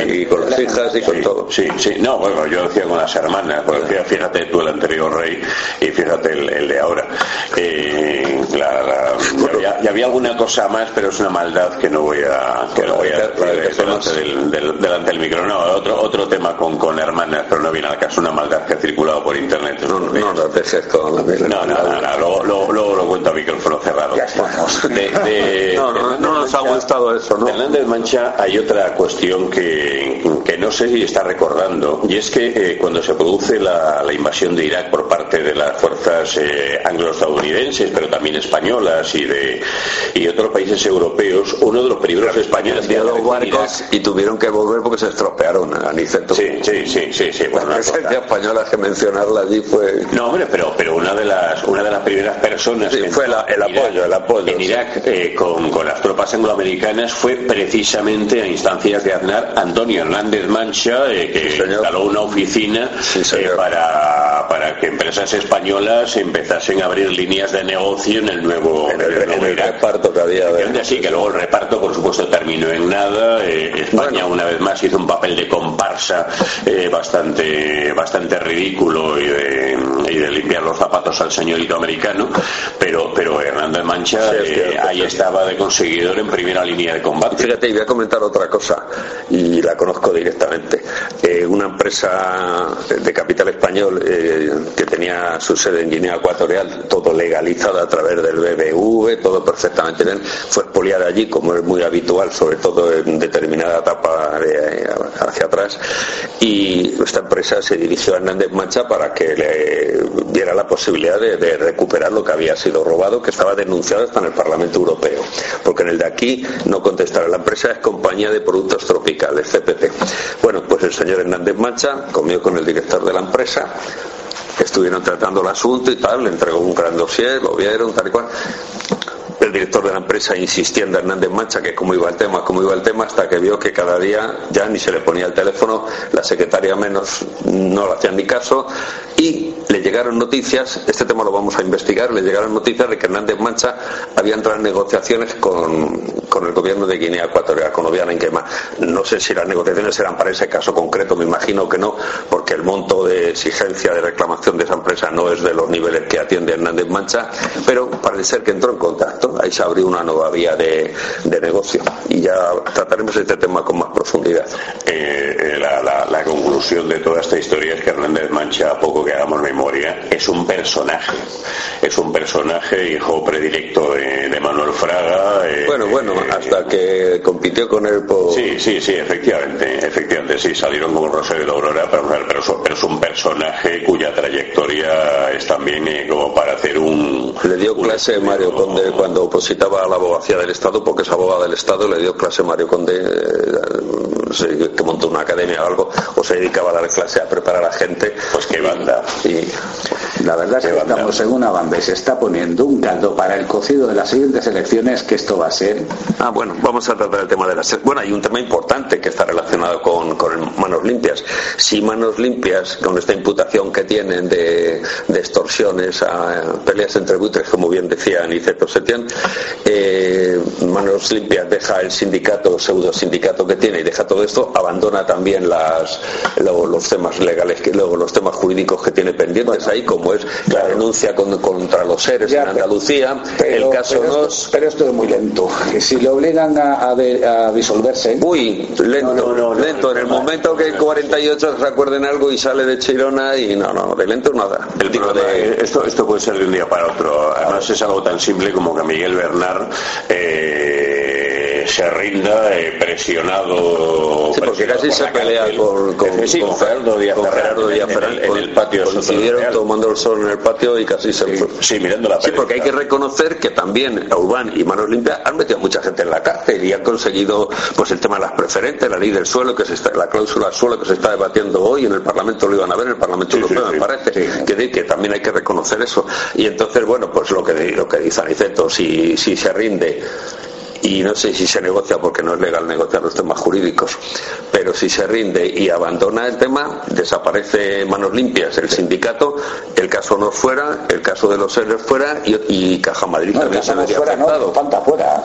Speaker 1: ¿eh? y con las hijas y con todo.
Speaker 2: Sí, sí, no, bueno, yo decía con las hermanas, porque fíjate tú el anterior rey y fíjate el, de ahora. Eh, ya, había alguna cosa más, pero es una maldad que no voy a, que no voy a delante del, del, delante del micro. No, otro, otro tema con, con hermanas, pero no viene al caso, una maldad que ha circulado por internet.
Speaker 1: No, no, no, no,
Speaker 2: no, no, luego, luego, lo cuento a micrófono cerrado. [LAUGHS]
Speaker 1: no, no, no nos ha gustado eso, ¿no?
Speaker 2: Hernández Mancha hay otra cuestión que, no sé si está recordando, y es que eh, cuando se produce la, invasión de Irak por parte de las fuerzas eh, anglo-estadounidenses, pero también españolas y de y otros países europeos, uno de los peligros españoles
Speaker 1: de los barcos y tuvieron que volver porque se estropearon, Aniceto.
Speaker 2: Sí, sí, sí, sí, sí.
Speaker 1: la presencia española que mencionarla allí fue.
Speaker 2: No, hombre, pero pero una de las una de las primeras personas
Speaker 1: sí, fue el apoyo, el apoyo
Speaker 2: en Irak eh, con, con las tropas angloamericanas fue precisamente a instancias de Aznar Antonio Hernández Mancha, eh, que instaló una oficina eh, para, para que empresas españolas empezasen a abrir líneas de negocio en el nuevo,
Speaker 1: en el, reparto que había.
Speaker 2: De... Sí, que luego el reparto, por supuesto, terminó en nada. Eh, España, una vez más, hizo un papel de comparsa bastante, bastante ridículo y de, y de, limpiar los zapatos al señorito americano, pero, pero Hernández Mancha ahí estaba de conseguidor en primera línea de combate.
Speaker 1: Fíjate, y voy a comentar otra cosa, y la conozco directamente. Eh, una empresa de capital español eh, que tenía su sede en Guinea Ecuatorial, todo legalizado a través del BBV, todo perfectamente bien, fue expoliada allí, como es muy habitual, sobre todo en determinada etapa hacia atrás, y esta empresa se dirigió a Hernández Mancha para que le diera la posibilidad de, recuperar lo que había sido robado, que estaba denunciado hasta en el Parlamento Europeo, porque en el de aquí no contestará. La empresa es Compañía de Productos Tropicales, CPT. Bueno, pues el señor Hernández Mancha comió con el director de la empresa, estuvieron tratando el asunto y tal, le entregó un gran dossier, lo vieron, tal y cual el director de la empresa insistiendo a Hernández Mancha que cómo iba el tema, cómo iba el tema, hasta que vio que cada día ya ni se le ponía el teléfono, la secretaria menos no le hacían ni caso y le llegaron noticias, este tema lo vamos a investigar, le llegaron noticias de que Hernández Mancha había entrado en negociaciones con, el gobierno de Guinea Ecuatorial, con Obiana Inquema. No sé si las negociaciones eran para ese caso concreto, me imagino que no, porque el monto de exigencia de reclamación de esa empresa no es de los niveles que atiende Hernández Mancha, pero parece ser que entró en contacto ahí se abrió una nueva vía de, negocio y ya trataremos este tema con más profundidad.
Speaker 2: Eh, eh, la, conclusión de toda esta historia es que Hernández Mancha, a poco que hagamos memoria, es un personaje, es un personaje hijo predilecto de, Manuel Fraga.
Speaker 1: Eh, bueno, bueno, hasta que compitió con él por...
Speaker 2: Sí, sí, sí, efectivamente, efectivamente, sí, salieron como Rosario de Aurora, pero, pero, es un personaje cuya trayectoria es también como para hacer un...
Speaker 1: Le dio clase Mario Conde cuando opositaba a la abogacía del Estado, porque es abogada del Estado, le dio clase Mario Conde, que montó una academia o algo, o se dedicaba a dar clase a preparar a la gente.
Speaker 2: Pues qué banda.
Speaker 3: Y la verdad es que estamos en una banda y se está poniendo un caldo para el cocido de las siguientes elecciones, que esto va a ser.
Speaker 1: Ah, bueno, vamos a tratar el tema de las. Bueno, hay un tema importante que está relacionado con, manos limpias. Si manos limpias, con esta imputación que tienen de, extorsiones a peleas entre buitres, como bien decía Aniceto Setién, eh, Manos Limpias deja el sindicato, pseudo sindicato que tiene y deja todo esto, abandona también las, los temas legales, que, luego los temas jurídicos que tiene pendientes ahí, como es la denuncia contra los seres en Andalucía, el caso
Speaker 3: pero, esto, pero esto es muy lento, que si le obligan a, disolverse.
Speaker 1: Uy, lento, lento. en el momento que el 48 se acuerden algo y sale de Chirona y no, no, de lento nada.
Speaker 2: El de... esto, esto puede ser de un día para otro. Además es algo tan simple como que a Miguel Bernard eh, se rinda eh, presionado.
Speaker 1: Sí, porque casi se pelea con, con, con, Gerardo Díaz en, el patio. Coincidieron tomando el sol en el patio y casi se.
Speaker 2: Sí, mirando la
Speaker 1: Sí, porque hay que reconocer que también Urbán y Manos Limpias han metido a mucha gente en la cárcel y han conseguido pues el tema de las preferentes, la ley del suelo, que se está, la cláusula suelo que se está debatiendo hoy en el Parlamento lo iban a ver, en el Parlamento Europeo me parece, que, que también hay que reconocer eso. Y entonces, bueno, pues lo que, lo que dice Aniceto, si, si se rinde y no sé si se negocia porque no es legal negociar los temas jurídicos, pero si se rinde y abandona el tema, desaparece manos limpias el sindicato, el caso no fuera, el caso de los seres fuera y, Caja Madrid también se vería afectado.
Speaker 3: fuera.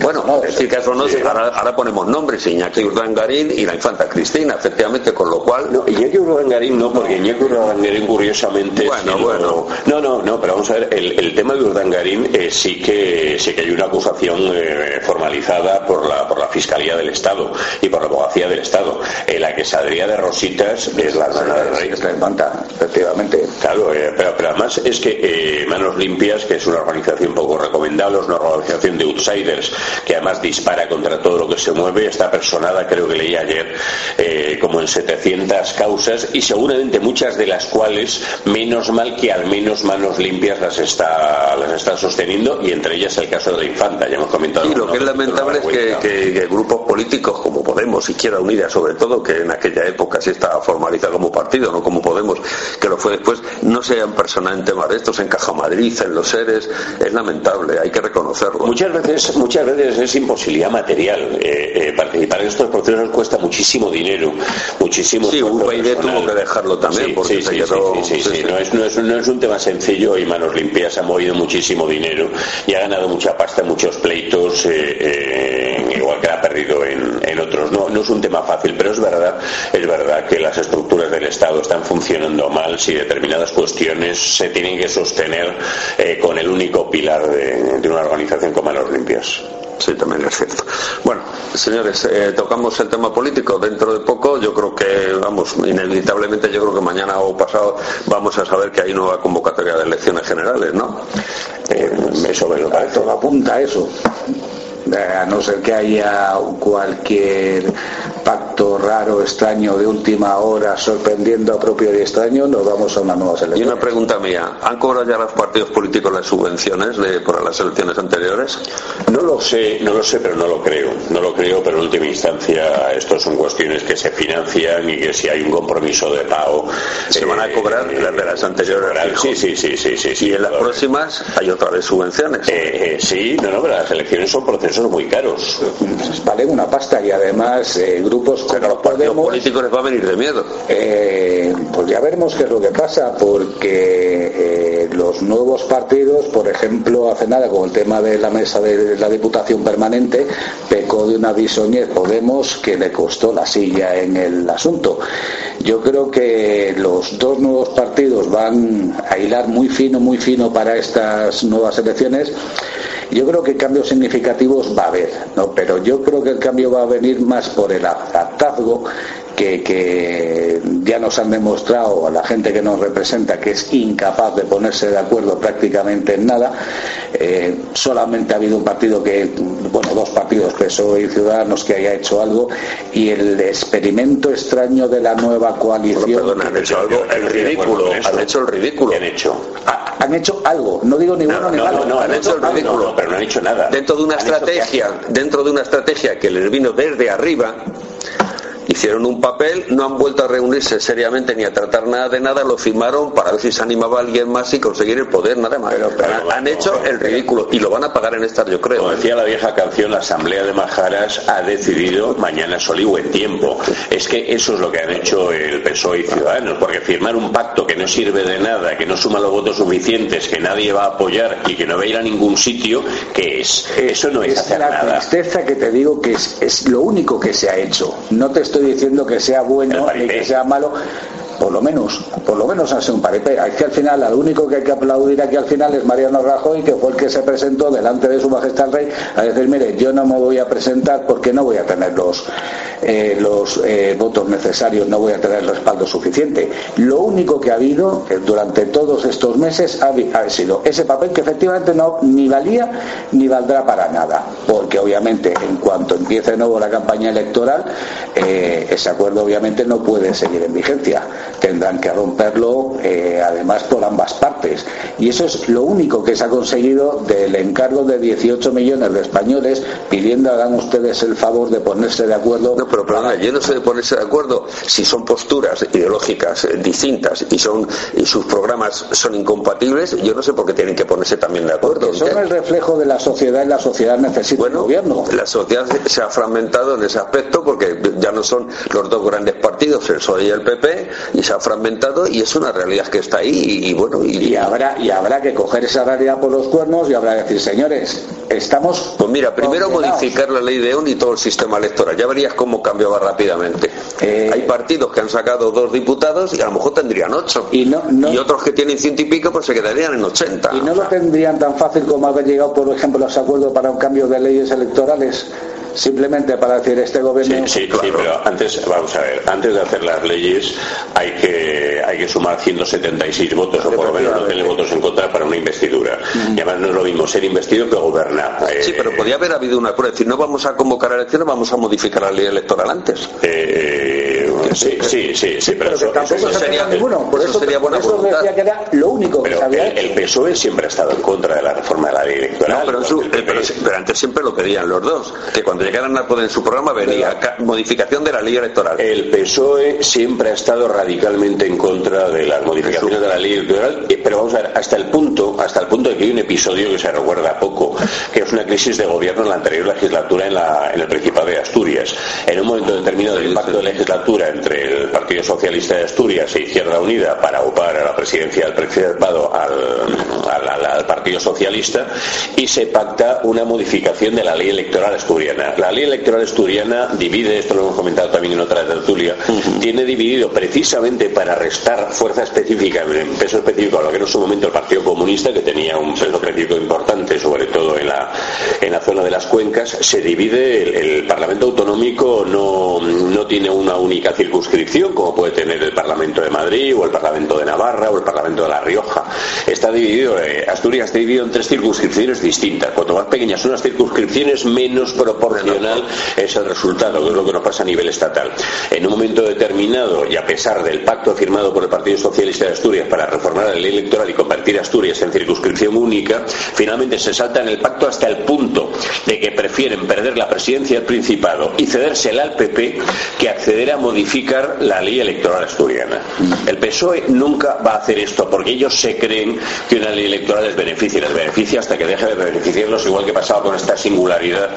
Speaker 1: bueno, es decir, caso no, ahora, ponemos nombres, Iñaki Urdangarín y la infanta Cristina, efectivamente, con lo cual...
Speaker 2: No, Iñaki Urdangarín no, porque Iñaki Urdangarín curiosamente...
Speaker 1: Bueno, bueno.
Speaker 2: No, no, no, pero vamos a ver, el, tema de Urdangarín eh, sí, que, sí que hay una acusación... Eh, formalizada por la, por la Fiscalía del Estado y por la Abogacía del Estado. En la que saldría de Rositas es la hermana del rey.
Speaker 3: Es la infanta, efectivamente.
Speaker 2: Claro, eh, pero, pero además es que eh, Manos Limpias, que es una organización poco recomendable, es una organización de outsiders que además dispara contra todo lo que se mueve, está personada, creo que leí ayer, eh, como en 700 causas y seguramente muchas de las cuales, menos mal que al menos Manos Limpias las está, las está sosteniendo y entre ellas el caso de la infanta, ya hemos comentado.
Speaker 1: Lo que es lamentable es que, grupos políticos como Podemos, Izquierda Unida sobre todo, que en aquella época sí estaba formalizada como partido, no como Podemos, que lo fue después, no sean personas en temas de estos, en Caja Madrid, en los seres, es lamentable, hay que reconocerlo.
Speaker 2: Muchas veces, muchas veces es imposibilidad material. Eh, eh, participar en estos procesos cuesta muchísimo dinero, muchísimo
Speaker 1: Sí, UPyD tuvo que dejarlo también porque se quedó...
Speaker 2: Sí, sí, no es, no, es, no es un tema sencillo y Manos Limpias ha movido muchísimo dinero y ha ganado mucha pasta en muchos pleitos, eh, igual que ha perdido en, en otros. No, no es un tema fácil, pero es verdad, es verdad que las estructuras del Estado están funcionando mal si determinadas cuestiones se tienen que sostener eh, con el único pilar de, una organización como Manos Limpias.
Speaker 1: Sí, también es cierto. Bueno, señores, eh, tocamos el tema político dentro de poco. Yo creo que, vamos, inevitablemente, yo creo que mañana o pasado vamos a saber que hay nueva convocatoria de elecciones generales, ¿no?
Speaker 3: Eh, eso me lo parece. Todo apunta a eso a no ser que haya cualquier pacto raro, extraño, de última hora, sorprendiendo a propio y extraño, nos vamos a una nueva selección.
Speaker 1: Y una pregunta mía, ¿han cobrado ya los partidos políticos las subvenciones de, por las elecciones anteriores?
Speaker 2: No lo sé, no lo sé, pero no lo creo. No lo creo, pero en última instancia esto son cuestiones que se financian y que si hay un compromiso de pago...
Speaker 1: ¿Se van a eh, cobrar las de las anteriores?
Speaker 2: Sí, sí, sí, sí, sí,
Speaker 1: ¿Y en las próximas hay otra vez subvenciones?
Speaker 2: Eh, eh, sí, no, no, pero las elecciones son procesos son muy caros. [LAUGHS]
Speaker 3: Valen una pasta y además eh, grupos como
Speaker 1: los partidos políticos les va a venir de miedo.
Speaker 3: Eh, pues ya veremos qué es lo que pasa, porque eh, los nuevos partidos, por ejemplo, hace nada con el tema de la mesa de la Diputación Permanente, pecó de una bisoñez Podemos que le costó la silla en el asunto. Yo creo que los dos nuevos partidos van a hilar muy fino, muy fino para estas nuevas elecciones yo creo que cambios significativos va a haber, ¿no? pero yo creo que el cambio va a venir más por el hartazgo que, ya nos han demostrado a la gente que nos representa que es incapaz de ponerse de acuerdo prácticamente en nada. Eh, solamente ha habido un partido que, bueno, dos partidos, PSOE y Ciudadanos, que haya hecho algo y el experimento extraño de la nueva coalición.
Speaker 1: han hecho algo, el ridículo, han hecho el ridículo.
Speaker 2: han hecho?
Speaker 3: han hecho algo, no digo ni bueno ni malo.
Speaker 2: No, han, hecho el ridículo, pero no han hecho nada.
Speaker 1: Dentro de una estrategia, dentro de una estrategia que les vino desde arriba, hicieron un papel, no han vuelto a reunirse seriamente ni a tratar nada de nada, lo firmaron para ver si se animaba alguien más y conseguir el poder, nada más. han, hecho el ridículo y lo van a pagar en estar, yo creo.
Speaker 2: Como decía la vieja canción, la Asamblea de Majaras ha decidido mañana sol y buen tiempo. Es que eso es lo que han hecho el PSOE y Ciudadanos, porque firmar un pacto que no sirve de nada, que no suma los votos suficientes, que nadie va a apoyar y que no va a ir a ningún sitio, ¿qué es? Eso no es, es hacer
Speaker 3: la tristeza que te digo que es, es lo único que se ha hecho. No te estoy diciendo que sea bueno ni que sea malo por lo menos, por lo menos hace un paripé. Que al final, al único que hay que aplaudir aquí al final es Mariano Rajoy, que fue el que se presentó delante de su majestad el rey a decir, mire, yo no me voy a presentar porque no voy a tener los, eh, los eh, votos necesarios, no voy a tener el respaldo suficiente. Lo único que ha habido eh, durante todos estos meses ha, sido ese papel que efectivamente no ni valía ni valdrá para nada, porque obviamente en cuanto empiece de nuevo la campaña electoral, ese acuerdo obviamente no puede seguir en vigencia tendrán que romperlo eh, además por ambas partes. Y eso es lo único que se ha conseguido del encargo de 18 millones de españoles pidiendo hagan ustedes el favor de ponerse de acuerdo.
Speaker 1: No, pero perdona, yo no sé de ponerse de acuerdo si son posturas ideológicas eh, distintas y son y sus programas son incompatibles, yo no sé por qué tienen que ponerse también de acuerdo.
Speaker 3: son el reflejo de la sociedad y la sociedad necesita
Speaker 1: bueno,
Speaker 3: un gobierno.
Speaker 1: La sociedad se ha fragmentado en ese aspecto porque ya no son los dos grandes partidos, el PSOE y el PP, y se ha fragmentado y es una realidad que está ahí y, bueno
Speaker 3: y, habrá y habrá que coger esa realidad por los cuernos y habrá que decir señores estamos
Speaker 1: pues mira primero modificar la ley de ON y todo el sistema electoral. Ya verías cómo cambiaba rápidamente. Eh, hay partidos que han sacado dos diputados y a lo mejor tendrían ocho. y, y otros que tienen ciento y pico pues se quedarían en ochenta.
Speaker 3: Y no lo tendrían tan fácil como haber llegado por ejemplo a ese acuerdo para un cambio de leyes electorales simplemente para decir este gobierno.
Speaker 2: Sí, sí, pero antes, vamos a ver, antes de hacer las leyes hay que, hay que sumar 176 votos, o por lo menos no tener votos en contra para una investidura. Y además no es lo mismo ser investido que gobernar.
Speaker 1: Sí, pero podría haber habido una prueba, es decir, no vamos a convocar elecciones, vamos a modificar la ley electoral antes.
Speaker 2: Eh, sí, sí, sí, sí, pero,
Speaker 3: eso, sería, ninguno. Por eso, sería buena por decía que era lo único que
Speaker 2: sabía. El, el, PSOE siempre ha estado en contra de la reforma de la ley electoral.
Speaker 1: No, pero, pero, antes siempre lo pedían los dos, que cuando llegaran al poder en su programa venía modificación de la ley electoral.
Speaker 2: El PSOE siempre ha estado radicalmente en contra de las modificaciones de la ley electoral, eh, pero vamos a ver, hasta el punto, hasta el punto de que hay un episodio que se recuerda poco, que es una crisis de gobierno en la anterior legislatura en, la, en el Principado de Asturias. En un momento determinado del pacto de legislatura entre el Partido Socialista de Asturias e Izquierda Unida para ocupar a la presidencia del Principado al, al Partido Socialista y se pacta una modificación de la ley electoral asturiana. La ley electoral asturiana divide, esto lo hemos comentado también en otra tertulia, tiene dividido precisamente para restar fuerza específica, peso específico a lo que en su momento el Partido Comunista, que tenía un peso específico importante, sobre todo en la, en la zona de las cuencas, se divide, el, Parlamento Autonómico no, no tiene una única circunscripción, como puede tener el Parlamento de Madrid o el Parlamento de Navarra o el Parlamento de La Rioja. Está dividido, eh, Asturias está dividido en tres circunscripciones distintas. Cuanto más pequeñas son las circunscripciones, menos proporcional es el resultado, que es lo que nos pasa a nivel estatal. En un momento determinado, y a pesar del pacto firmado por el Partido Socialista de Asturias para reformar la ley electoral y convertir Asturias en circunscripción única, finalmente se salta en el pacto hasta el punto de que prefieren perder la presidencia del Principado y cedérsela al PP que acceder a modificar la ley electoral asturiana. El PSOE nunca va a hacer esto porque ellos se creen que una ley electoral les beneficia, les beneficia hasta que deje de beneficiarlos, igual que pasaba con esta singularidad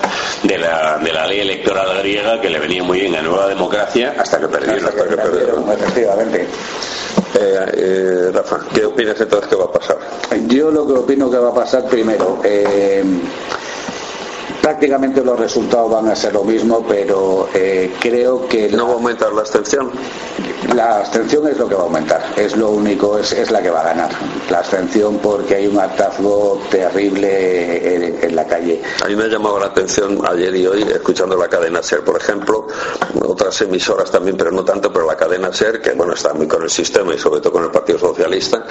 Speaker 2: de la, de la ley electoral griega que le venía muy bien a Nueva Democracia hasta que perdieron. Hasta que perdieron,
Speaker 3: efectivamente.
Speaker 1: Eh, eh, Rafa, ¿qué opinas entonces que va a pasar?
Speaker 3: Yo lo que opino que va a pasar primero, eh, prácticamente los resultados van a ser lo mismo, pero eh, creo que...
Speaker 1: ¿No va a aumentar la abstención?
Speaker 3: La abstención es lo que va a aumentar, es lo único, es, la que va a ganar. La abstención porque hay un hartazgo terrible en, la calle.
Speaker 1: A mí me ha llamado la atención ayer y hoy, escuchando la cadena SER, por ejemplo, otras emisoras también, pero no tanto, pero la cadena SER, que bueno, está muy con el sistema y sobre todo con el Partido Socialista,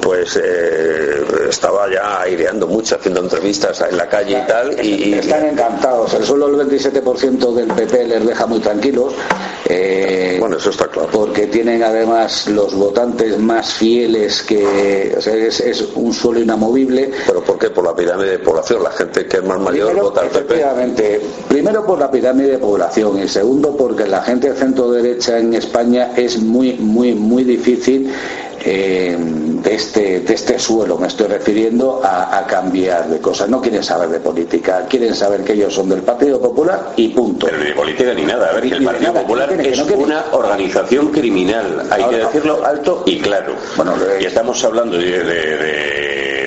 Speaker 1: pues eh, estaba ya aireando mucho, haciendo entrevistas en la calle y tal. Y,
Speaker 3: están encantados. El solo el 27% del PP les deja muy tranquilos.
Speaker 1: Eh, bueno, eso está claro.
Speaker 3: Porque tienen además los votantes más fieles que. es, un suelo inamovible.
Speaker 1: ¿Pero por qué? Por la pirámide de población. La gente que es más mayor vota al PP.
Speaker 3: Primero por la pirámide de población y segundo porque la gente de centro derecha en España es muy, muy, muy difícil eh, de, este, de este suelo, me estoy refiriendo a, cambiar de cosas. No quieren saber de política, quieren saber que ellos son del Partido Popular y punto.
Speaker 2: Pero ni de política ni nada. A ver, el Partido Popular es una organización criminal, hay que decirlo alto y claro. Bueno, y estamos hablando de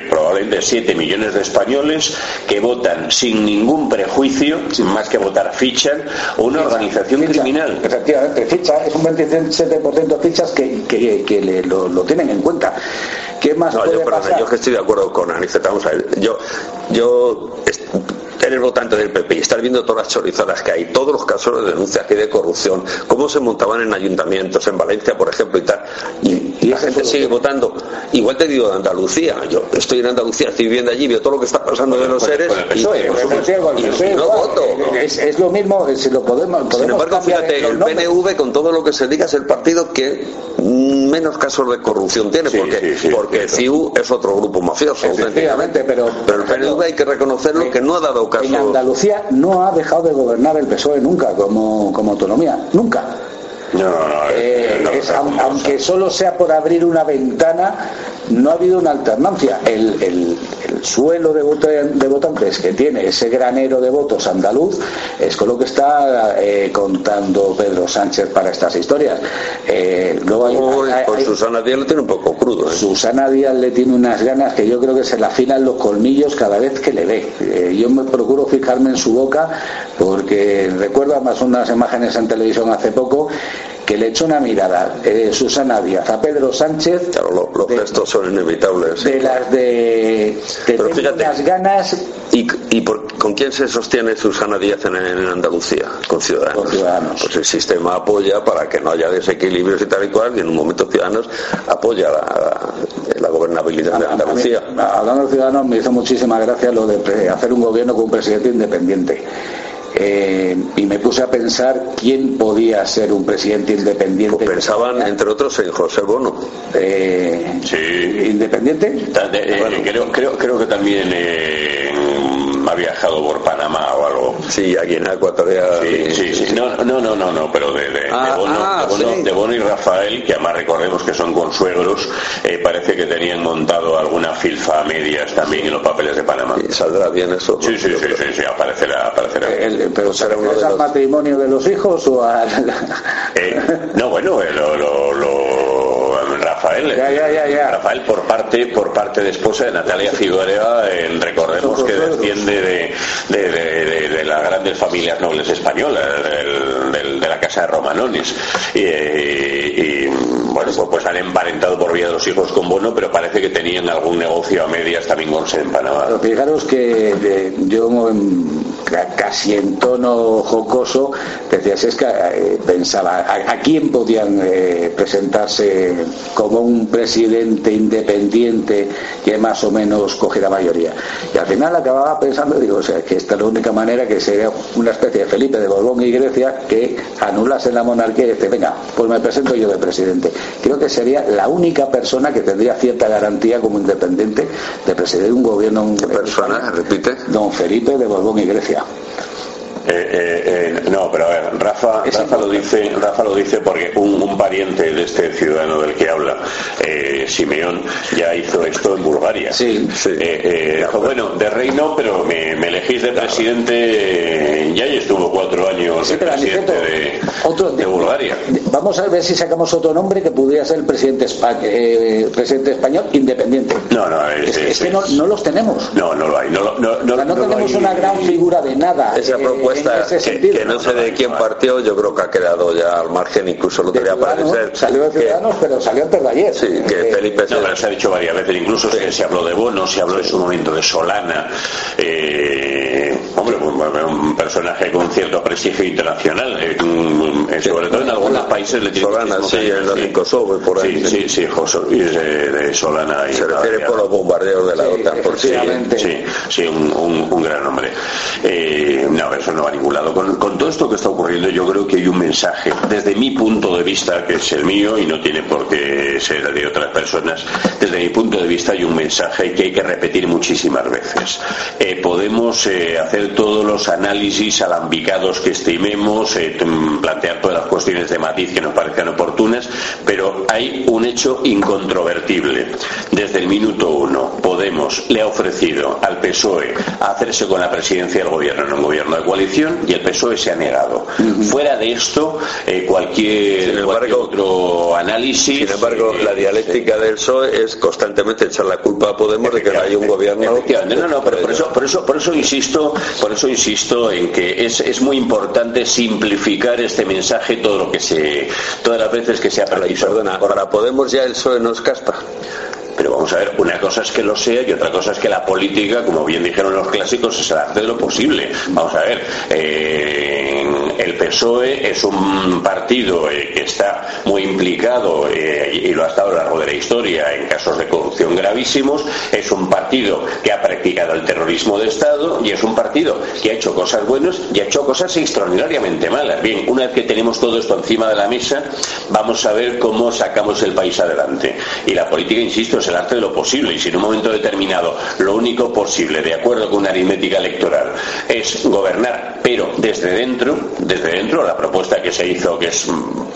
Speaker 2: probablemente 7 millones de españoles que votan sin ningún prejuicio, sin más que votar fichan, una organización criminal.
Speaker 3: Efectivamente, ficha es un 27% de fichas que, que, lo, tienen en cuenta. ¿Qué más
Speaker 1: no,
Speaker 3: puede
Speaker 1: yo,
Speaker 3: pasar?
Speaker 1: yo estoy de acuerdo con Aniceta, vamos a ver. Yo, yo eres votante del PP y estás viendo todas las chorizadas que hay, todos los casos de denuncias que hay de corrupción, cómo se montaban en ayuntamientos, en Valencia, por ejemplo, y tal, y, la gente sigue votando. Igual te digo de Andalucía, yo estoy en Andalucía, estoy viviendo allí, veo todo lo que está pasando de los seres y,
Speaker 3: no voto. Es, lo mismo, si lo podemos.
Speaker 1: Sin embargo, fíjate, el PNV, con todo lo que se diga, es el partido que menos casos de corrupción tiene, porque, porque CIU es otro grupo mafioso.
Speaker 3: Efectivamente, pero,
Speaker 1: pero el PNV hay que reconocerlo que no ha dado caso.
Speaker 3: En Andalucía no ha dejado de gobernar el PSOE nunca como, como autonomía, nunca.
Speaker 2: No,
Speaker 3: eh, aunque solo sea por abrir una ventana, no ha habido una alternancia. El, el, suelo de, de, votantes que tiene ese granero de votos andaluz es con lo que está eh, contando Pedro Sánchez para estas historias.
Speaker 1: Eh, pues Susana Díaz le tiene un poco crudo.
Speaker 3: Susana Díaz le tiene unas ganas que yo creo que se le afinan los colmillos cada vez que le ve. yo me procuro fijarme en su boca porque recuerdo más unas imágenes en televisión hace poco que le echó una mirada eh, Susana Díaz a Pedro Sánchez.
Speaker 1: Claro, los gestos son inevitables.
Speaker 3: De las de. Pero fíjate, las ganas.
Speaker 1: ¿Y, y con quién se sostiene Susana Díaz en, Andalucía? Con Ciudadanos.
Speaker 3: Con Ciudadanos.
Speaker 1: Pues el sistema apoya para que no haya desequilibrios y tal y cual, y en un momento Ciudadanos apoya la, gobernabilidad de Andalucía.
Speaker 3: hablando de Ciudadanos, me hizo muchísima gracia lo de hacer un gobierno con un presidente independiente. Eh, y me puse a pensar quién podía ser un presidente independiente.
Speaker 1: Pues pensaban, entre otros, en José Bono.
Speaker 3: Eh, sí. ¿Independiente?
Speaker 2: Eh, creo, creo, creo que también ha viajado por Panamá o algo.
Speaker 1: Sí, aquí en Ecuatorial.
Speaker 2: Sí, sí, No, no, no, no, no pero de, de, ah, Bono, ah, de, Bono, y Rafael, que además recordemos que son consuegros, eh, parece que tenían montado alguna filfa a medias también en los papeles de Panamá.
Speaker 1: ¿Y saldrá bien eso?
Speaker 2: Sí, sí, sí, sí, aparecerá. aparecerá.
Speaker 3: Eh, ¿Pero será uno de al matrimonio de los hijos o al...?
Speaker 2: eh, no, bueno, eh, lo, lo, lo Rafael. Rafael por parte por parte de esposa de Natalia Figueroa, recordemos que desciende de, las grandes familias nobles españolas, de la casa de Romanones. Y, bueno, pues, pues, han emparentado por vía de los hijos con Bono, pero parece que tenían algún negocio a medias también con en Panamá.
Speaker 3: fijaros que yo casi en tono jocoso decías es que eh, pensaba a, quién podían eh, presentarse como un presidente independiente que más o menos coge la mayoría. Y al final acababa pensando, digo, o sea, que esta es la única manera que sería una especie de Felipe de Borbón y Grecia que anulase la monarquía y dice, venga, pues me presento yo de presidente. Creo que sería la única persona que tendría cierta garantía como independiente de presidir un gobierno.
Speaker 1: ¿Qué persona? Repite.
Speaker 3: Don Felipe de Borbón y Grecia.
Speaker 2: Eh, eh, eh, no, pero a ver, Rafa, Rafa lo dice, Rafa lo dice porque un, pariente de este ciudadano del que habla, Simeón, ya hizo esto en Bulgaria.
Speaker 3: Sí, sí.
Speaker 2: dijo, bueno, de rey no, pero me, elegís de presidente, ya estuvo cuatro años de presidente de, Bulgaria.
Speaker 3: Vamos a ver si sacamos otro nombre que pudiera ser el presidente, presidente español independiente.
Speaker 2: No, no,
Speaker 3: es, que no, los tenemos.
Speaker 2: No, no lo hay. No, no,
Speaker 3: no, tenemos una gran figura de nada.
Speaker 1: Esa propuesta que, no sé de quién partió, yo creo que ha quedado ya al margen, incluso lo quería parecer.
Speaker 3: Salió de Ciudadanos, pero salió antes de ayer.
Speaker 1: Sí, que Felipe
Speaker 2: no, se ha dicho varias veces, incluso se habló de Bono, se habló en su momento de Solana. Eh, hombre, un, personaje con cierto prestigio internacional, eh, sobre todo en algunos países le
Speaker 1: tiene Solana, sí, en Kosovo por
Speaker 2: ahí. Sí, sí, sí, José Luis de, Solana.
Speaker 1: se refiere por los bombardeos de la OTAN, por
Speaker 2: sí. Sí, sí, un, un, gran hombre. Eh, no, eso no con, todo esto que está ocurriendo, yo creo que hay un mensaje, desde mi punto de vista, que es el mío y no tiene por qué ser de otras personas, desde mi punto de vista hay un mensaje que hay que repetir muchísimas veces. Eh, podemos eh, hacer todos los análisis alambicados que estimemos, eh, plantear todas las cuestiones de matiz que nos parezcan oportunas, pero hay un hecho incontrovertible. Desde el minuto uno, Podemos le ha ofrecido al PSOE hacerse con la presidencia del gobierno en un gobierno de coalición y el PSOE se ha negado. Fuera de esto, eh, cualquier, otro análisis.
Speaker 1: Sin embargo, la dialéctica del PSOE es constantemente echar la culpa a Podemos de que no hay un gobierno.
Speaker 2: No, no, pero por eso, por eso, por eso insisto, por eso insisto en que es, es muy importante simplificar este mensaje todo lo que se, todas las veces que se ha
Speaker 1: perdido. Perdona, para Podemos ya el PSOE nos caspa.
Speaker 2: Pero vamos a ver, una cosa es que lo sea y otra cosa es que la política, como bien dijeron los clásicos, es el arte de lo posible. Vamos a ver, eh, el PSOE es un partido eh, que está muy implicado eh, y lo ha estado a lo largo de la historia en casos de corrupción gravísimos, es un partido que ha practicado el terrorismo de Estado y es un partido que ha hecho cosas buenas y ha hecho cosas extraordinariamente malas. Bien, una vez que tenemos todo esto encima de la mesa, vamos a ver cómo sacamos el país adelante. Y la política, insisto, el arte de lo posible y si en un momento determinado lo único posible, de acuerdo con una aritmética electoral, es gobernar, pero desde dentro, desde dentro, la propuesta que se hizo, que es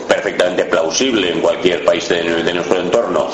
Speaker 2: perfectamente plausible en cualquier país de, nuestro entorno,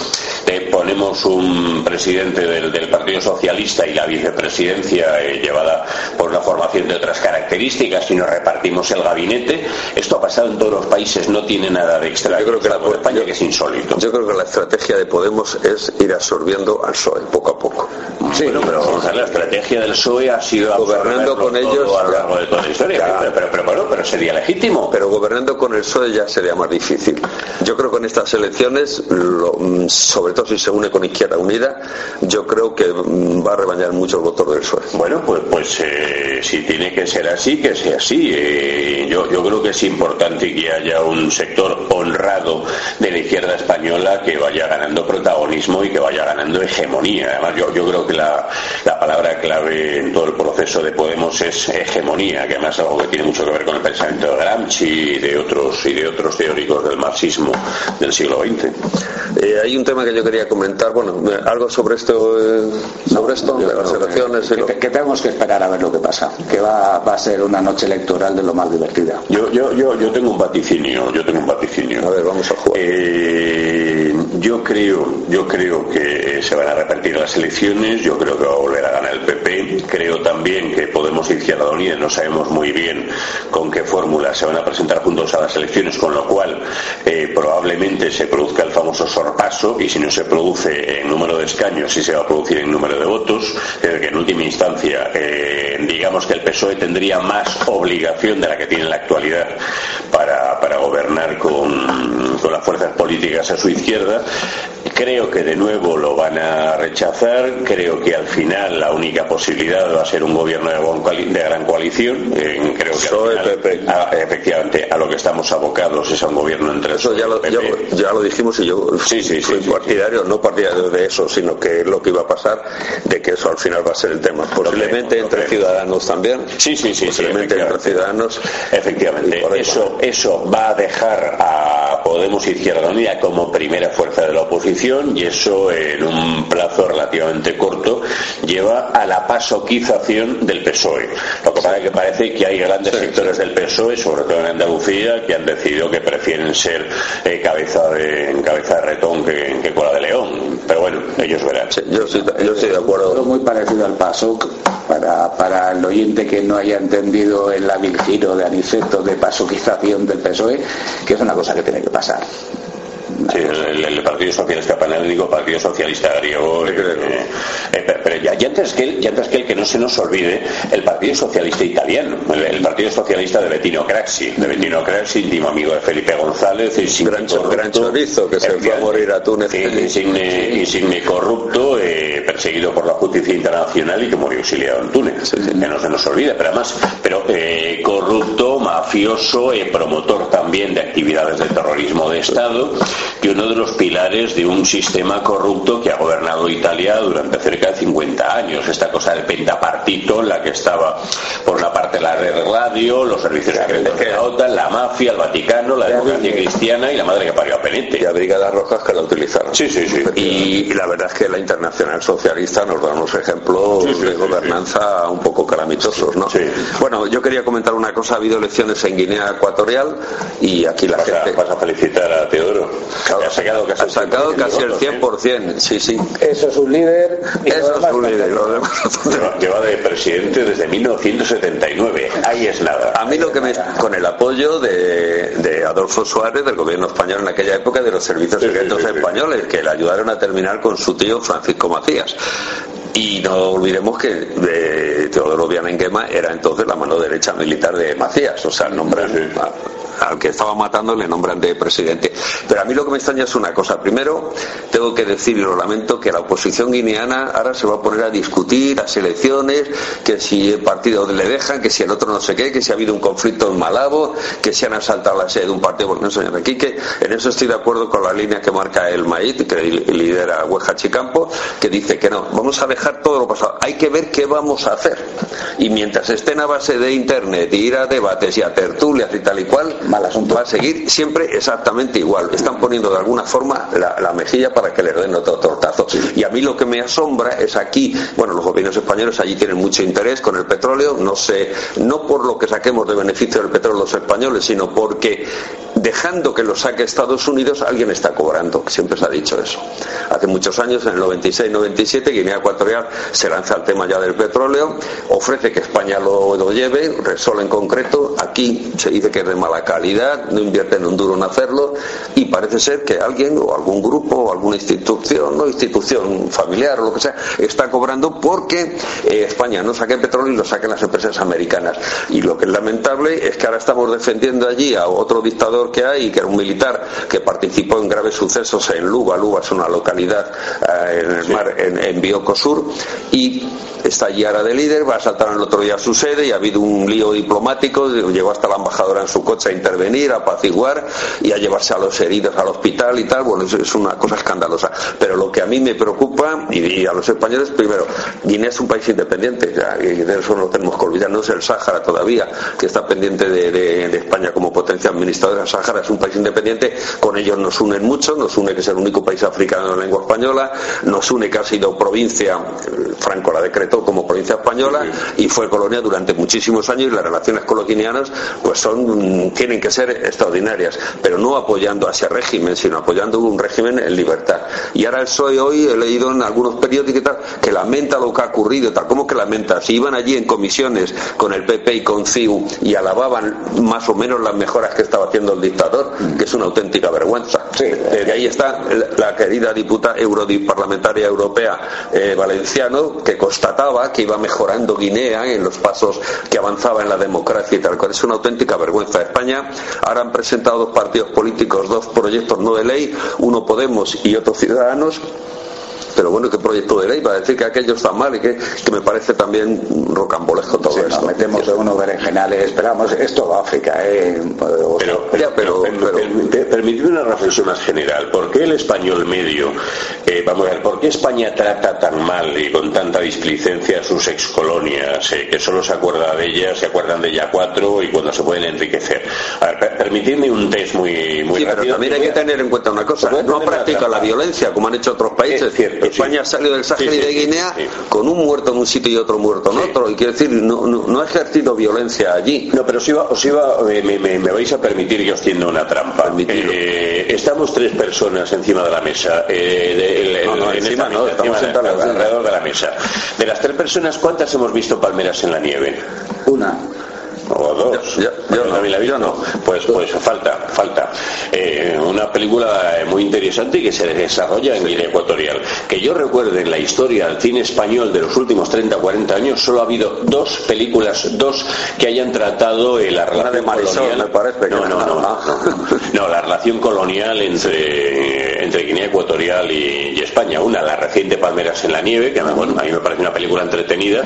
Speaker 2: ponemos un presidente del, Partido Socialista y la vicepresidencia eh, llevada por una formación de otras características y nos repartimos el gabinete. Esto ha pasado en todos los países, no tiene nada de extra.
Speaker 1: Yo creo que la,
Speaker 2: España que es insólito.
Speaker 1: Yo creo que la estrategia de Podemos es ir absorbiendo al PSOE poco a poco.
Speaker 2: Sí, bueno, pero la estrategia del PSOE ha sido
Speaker 1: gobernando con ellos
Speaker 2: a lo largo de toda la historia. Pero, pero, pero, pero, sería legítimo.
Speaker 1: Pero gobernando con el PSOE ya sería más difícil. Yo creo que en estas elecciones, mm, sobre todo si se une con Izquierda Unida, yo creo que mm, va a rebañar muchos votos del PSOE.
Speaker 2: Bueno, pues, pues eh, si tiene que ser así, que sea así. Eh, yo, yo creo que es importante que haya un sector honrado de la izquierda española que vaya ganando protagonismo y que vaya ganando hegemonía. Además, yo, yo creo que la, la palabra clave en todo el proceso de Podemos es hegemonía, que además es algo que tiene mucho que ver con el de Gramsci y de otros, y de otros teóricos del marxismo del siglo XX.
Speaker 1: Eh, hay un tema que yo quería comentar, bueno, algo sobre esto, eh, sobre esto, de las elecciones.
Speaker 3: Que, tenemos que esperar a ver lo que pasa, que va, va, a ser una noche electoral de lo más divertida.
Speaker 2: Yo, yo, yo, yo tengo un vaticinio, yo tengo un vaticinio.
Speaker 1: A ver, vamos a jugar.
Speaker 2: Eh, yo creo, yo creo que se van a repetir las elecciones, yo creo que va a volver a ganar el PP, creo también que Podemos Izquierda Unida, no sabemos muy bien con qué fórmula se van a presentar juntos a las elecciones, con lo cual eh, probablemente se produzca el famoso sorpaso y si no se produce en número de escaños, sí se va a producir en número de votos, que en última instancia eh, digamos que el PSOE tendría más obligación de la que tiene en la actualidad para, gobernar con las fuerzas políticas a su izquierda Creo que de nuevo lo van a rechazar. Creo que al final la única posibilidad va a ser un gobierno de gran coalición. Eh, creo que efectivamente a lo que estamos abocados es a un gobierno entre
Speaker 1: eso ya lo, ya, lo dijimos y yo sí, sí, soy partidario, no partidario de eso, sino que es lo que iba a pasar, de que eso al final va a ser el tema. Posiblemente entre ciudadanos también.
Speaker 2: Sí, sí, sí.
Speaker 1: Posiblemente entre ciudadanos.
Speaker 2: Efectivamente. Eso, eso va a dejar a Podemos Izquierda Unida como primera fuerza de la oposición y eso en un plazo relativamente corto lleva a la pasoquización del PSOE. Lo que pasa es que parece que hay grandes sectores del PSOE, sobre todo en Andalucía, que han decidido que prefieren ser eh, cabeza, de, cabeza de retón que, cola de león. Pero bueno, ellos verán.
Speaker 1: yo, estoy, de acuerdo.
Speaker 3: Muy parecido al PASOK, para, para el oyente que no haya entendido el hábil giro de Aniceto de pasoquización del PSOE, que es una cosa que tiene que pasar.
Speaker 2: Sí, el, Partido Socialista Panhelénico, Partido Socialista Griego. Eh, eh, pero ya, antes que él, ya antes que que no se nos olvide, el Partido Socialista Italiano, el, Partido Socialista de Bettino Craxi, de Bettino Craxi, íntimo amigo de Felipe González,
Speaker 1: gran, gran chorizo que se fue a morir a Túnez.
Speaker 2: Insigne, corrupto, eh, perseguido por la justicia internacional y que murió exiliado en Túnez. Que no se nos olvide, pero además, pero corrupto, mafioso, promotor también de actividades de terrorismo de Estado que uno de los pilares de un sistema corrupto que ha gobernado Italia durante cerca de 50 años. Esta cosa del pentapartito en la que estaba, por una parte, la red radio, los servicios secretos de la OTAN, la mafia, el Vaticano, la democracia cristiana y la madre que parió a Penete.
Speaker 1: Y a Brigadas Rojas que la utilizaron.
Speaker 2: Sí, sí, sí.
Speaker 1: Y, la verdad es que la internacional socialista nos da unos ejemplos de gobernanza un poco calamitosos, ¿no? Bueno, yo quería comentar una cosa. Ha habido elecciones en Guinea Ecuatorial y aquí la gente...
Speaker 2: Vas a felicitar a Teodoro
Speaker 1: ha sacado casi, el 100%. Sí, sí.
Speaker 3: Eso es un líder.
Speaker 1: Eso es un líder.
Speaker 2: Lleva de presidente desde 1979. Ahí es nada.
Speaker 1: A mí lo que me. con el apoyo de, Adolfo Suárez, del gobierno español en aquella época, de los servicios secretos españoles, que le ayudaron a terminar con su tío Francisco Macías. Y no olvidemos que de Teodoro Vianenguema era entonces la mano derecha militar de Macías, o sea, el nombre al que estaba matando le nombran de presidente. Pero a mí lo que me extraña es una cosa. Primero, tengo que decir, y lo lamento, que la oposición guineana ahora se va a poner a discutir las elecciones, que si el partido le dejan, que si el otro no sé qué, que si ha habido un conflicto en Malabo, que se han asaltado la sede de un partido. Bueno, señor, aquí en eso estoy de acuerdo con la línea que marca el MAIT, que lidera Hueja Chicampo, que dice que no, vamos a dejar todo lo pasado. Hay que ver qué vamos a hacer. Y mientras estén a base de internet y ir a debates y a tertulias y tal y cual, va a seguir siempre exactamente igual. Están poniendo de alguna forma la, mejilla para que le den otro tortazo. Y a mí lo que me asombra es aquí, bueno, los gobiernos españoles allí tienen mucho interés con el petróleo, no sé, no por lo que saquemos de beneficio del petróleo los españoles, sino porque dejando que lo saque Estados Unidos, alguien está cobrando. Siempre se ha dicho eso. Hace muchos años, en el 96-97, Guinea Ecuatorial se lanza el tema ya del petróleo, ofrece que España lo, lo lleve, Resol en concreto, aquí se dice que es de mala calidad, no invierten un duro en hacerlo, y parece ser que alguien o algún grupo o alguna institución, no institución familiar o lo que sea, está cobrando porque eh, España no saque petróleo y lo saquen las empresas americanas. Y lo que es lamentable es que ahora estamos defendiendo allí a otro dictador que hay, que era un militar que participó en graves sucesos en Luba. Luba es una localidad eh, en el mar, en, en Sur, y está allí ahora de líder, va a saltar el otro día a su sede y ha habido un lío diplomático, llegó hasta la embajadora en su coche a intervenir, a apaciguar y a llevarse a los heridos al hospital y tal. Bueno, es, es una cosa escandalosa. Pero lo que a mí me preocupa, y, a los españoles, primero, Guinea es un país independiente, ya, y de eso no tenemos que olvidar, no es el Sáhara todavía, que está pendiente de, de, de España como potencia administradora. El Sáhara es un país independiente, con ellos nos unen mucho, nos une que es el único país africano de lengua española, nos une que ha sido provincia, Franco la decretó como provincia española y fue colonia durante muchísimos años y las relaciones con los guineanos pues son, tienen que ser extraordinarias, pero no apoyando a ese régimen, sino apoyando un régimen en libertad. Y ahora el PSOE hoy, he leído en algunos periódicos y tal, que lamenta lo que ha ocurrido, tal, ¿cómo que lamenta? Si iban allí en comisiones con el PP y con CIU y alababan más o menos las mejoras que estaba haciendo el dictador, que es una auténtica vergüenza.
Speaker 3: Sí.
Speaker 1: Desde ahí está la querida diputada europarlamentaria europea eh, valenciano, que constataba que iba mejorando Guinea en los pasos que avanzaba en la democracia y tal cual. Es una auténtica vergüenza. España ahora han presentado dos partidos políticos dos proyectos no de ley, uno Podemos y otro Ciudadanos pero bueno, ¿qué proyecto de ley? Va a decir que aquello está mal y que, que me parece también rocambolesco todo
Speaker 3: Sí,
Speaker 1: esto.
Speaker 3: nos metemos en unos berenjenales, esperamos, es todo África, ¿eh? O sea,
Speaker 2: Pero,
Speaker 1: Ya, pero-
Speaker 2: per-
Speaker 1: pero-
Speaker 2: per- permitidme una reflexión más general. ¿Por qué el español medio, eh, vamos a ver, por qué España trata tan mal y con tanta displicencia a sus excolonias, eh, que solo se acuerda de ellas, se acuerdan de ella cuatro y cuando se pueden enriquecer? A ver, per- permitidme un test muy, muy
Speaker 1: Sí, pero
Speaker 2: rápido.
Speaker 1: también hay que tener en cuenta una cosa, no practica la violencia como han hecho otros países.
Speaker 2: Es cierto,
Speaker 1: España salió del Sáhara y de Guinea con un muerto en un sitio y otro muerto en otro, y quiere decir, no, no, no ha ejercido violencia allí.
Speaker 2: No, pero os iba, os iba me, me- me vais a permitir que os tienda una trampa. Eh, estamos tres personas encima de la mesa. eh, de-
Speaker 1: No, no,
Speaker 2: en
Speaker 1: encima
Speaker 2: esta
Speaker 1: no,
Speaker 2: mesa,
Speaker 1: estamos
Speaker 2: encima de-
Speaker 1: sentados encima.
Speaker 2: alrededor de la mesa. De las tres personas, ¿cuántas hemos visto palmeras en la nieve?
Speaker 3: una.
Speaker 2: O dos.
Speaker 1: Yo- yo- no, no.
Speaker 2: Pues, pues falta, falta. Eh, una película muy interesante y que se desarrolla en Guinea Ecuatorial. Que yo recuerde en la historia del cine español de los últimos 30 o 40 años, solo ha habido dos películas, dos que hayan tratado eh, la relación
Speaker 1: de Marisol,
Speaker 2: colonial.
Speaker 1: me parece
Speaker 2: no, no, no, no, no. La relación colonial entre, entre Guinea Ecuatorial y, y España. Una, la reciente Palmeras en la Nieve, que bueno, a mí me parece una película entretenida,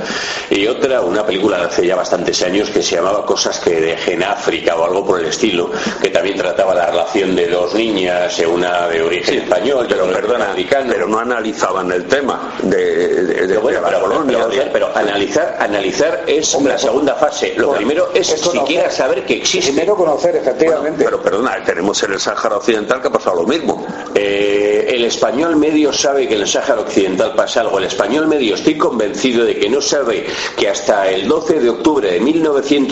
Speaker 2: y otra, una película de hace ya bastantes años que se llamaba Cosas que dejen África o algo por el estilo, que también trataba la relación de dos niñas, una de origen español
Speaker 1: Pero perdona,
Speaker 2: americano.
Speaker 1: pero no analizaban el tema de, de- de-
Speaker 2: bueno,
Speaker 1: la
Speaker 2: pero,
Speaker 1: colonia.
Speaker 2: pero, analizar, analizar es la segunda fase. Lo primero es siquiera saber que existe.
Speaker 3: Primero conocer, efectivamente.
Speaker 1: pero perdona, tenemos en el Sáhara Occidental que ha pasado lo mismo.
Speaker 2: Eh, el español medio sabe que en el Sáhara Occidental pasa algo. El español medio estoy convencido de que no sabe que hasta el 12 de octubre de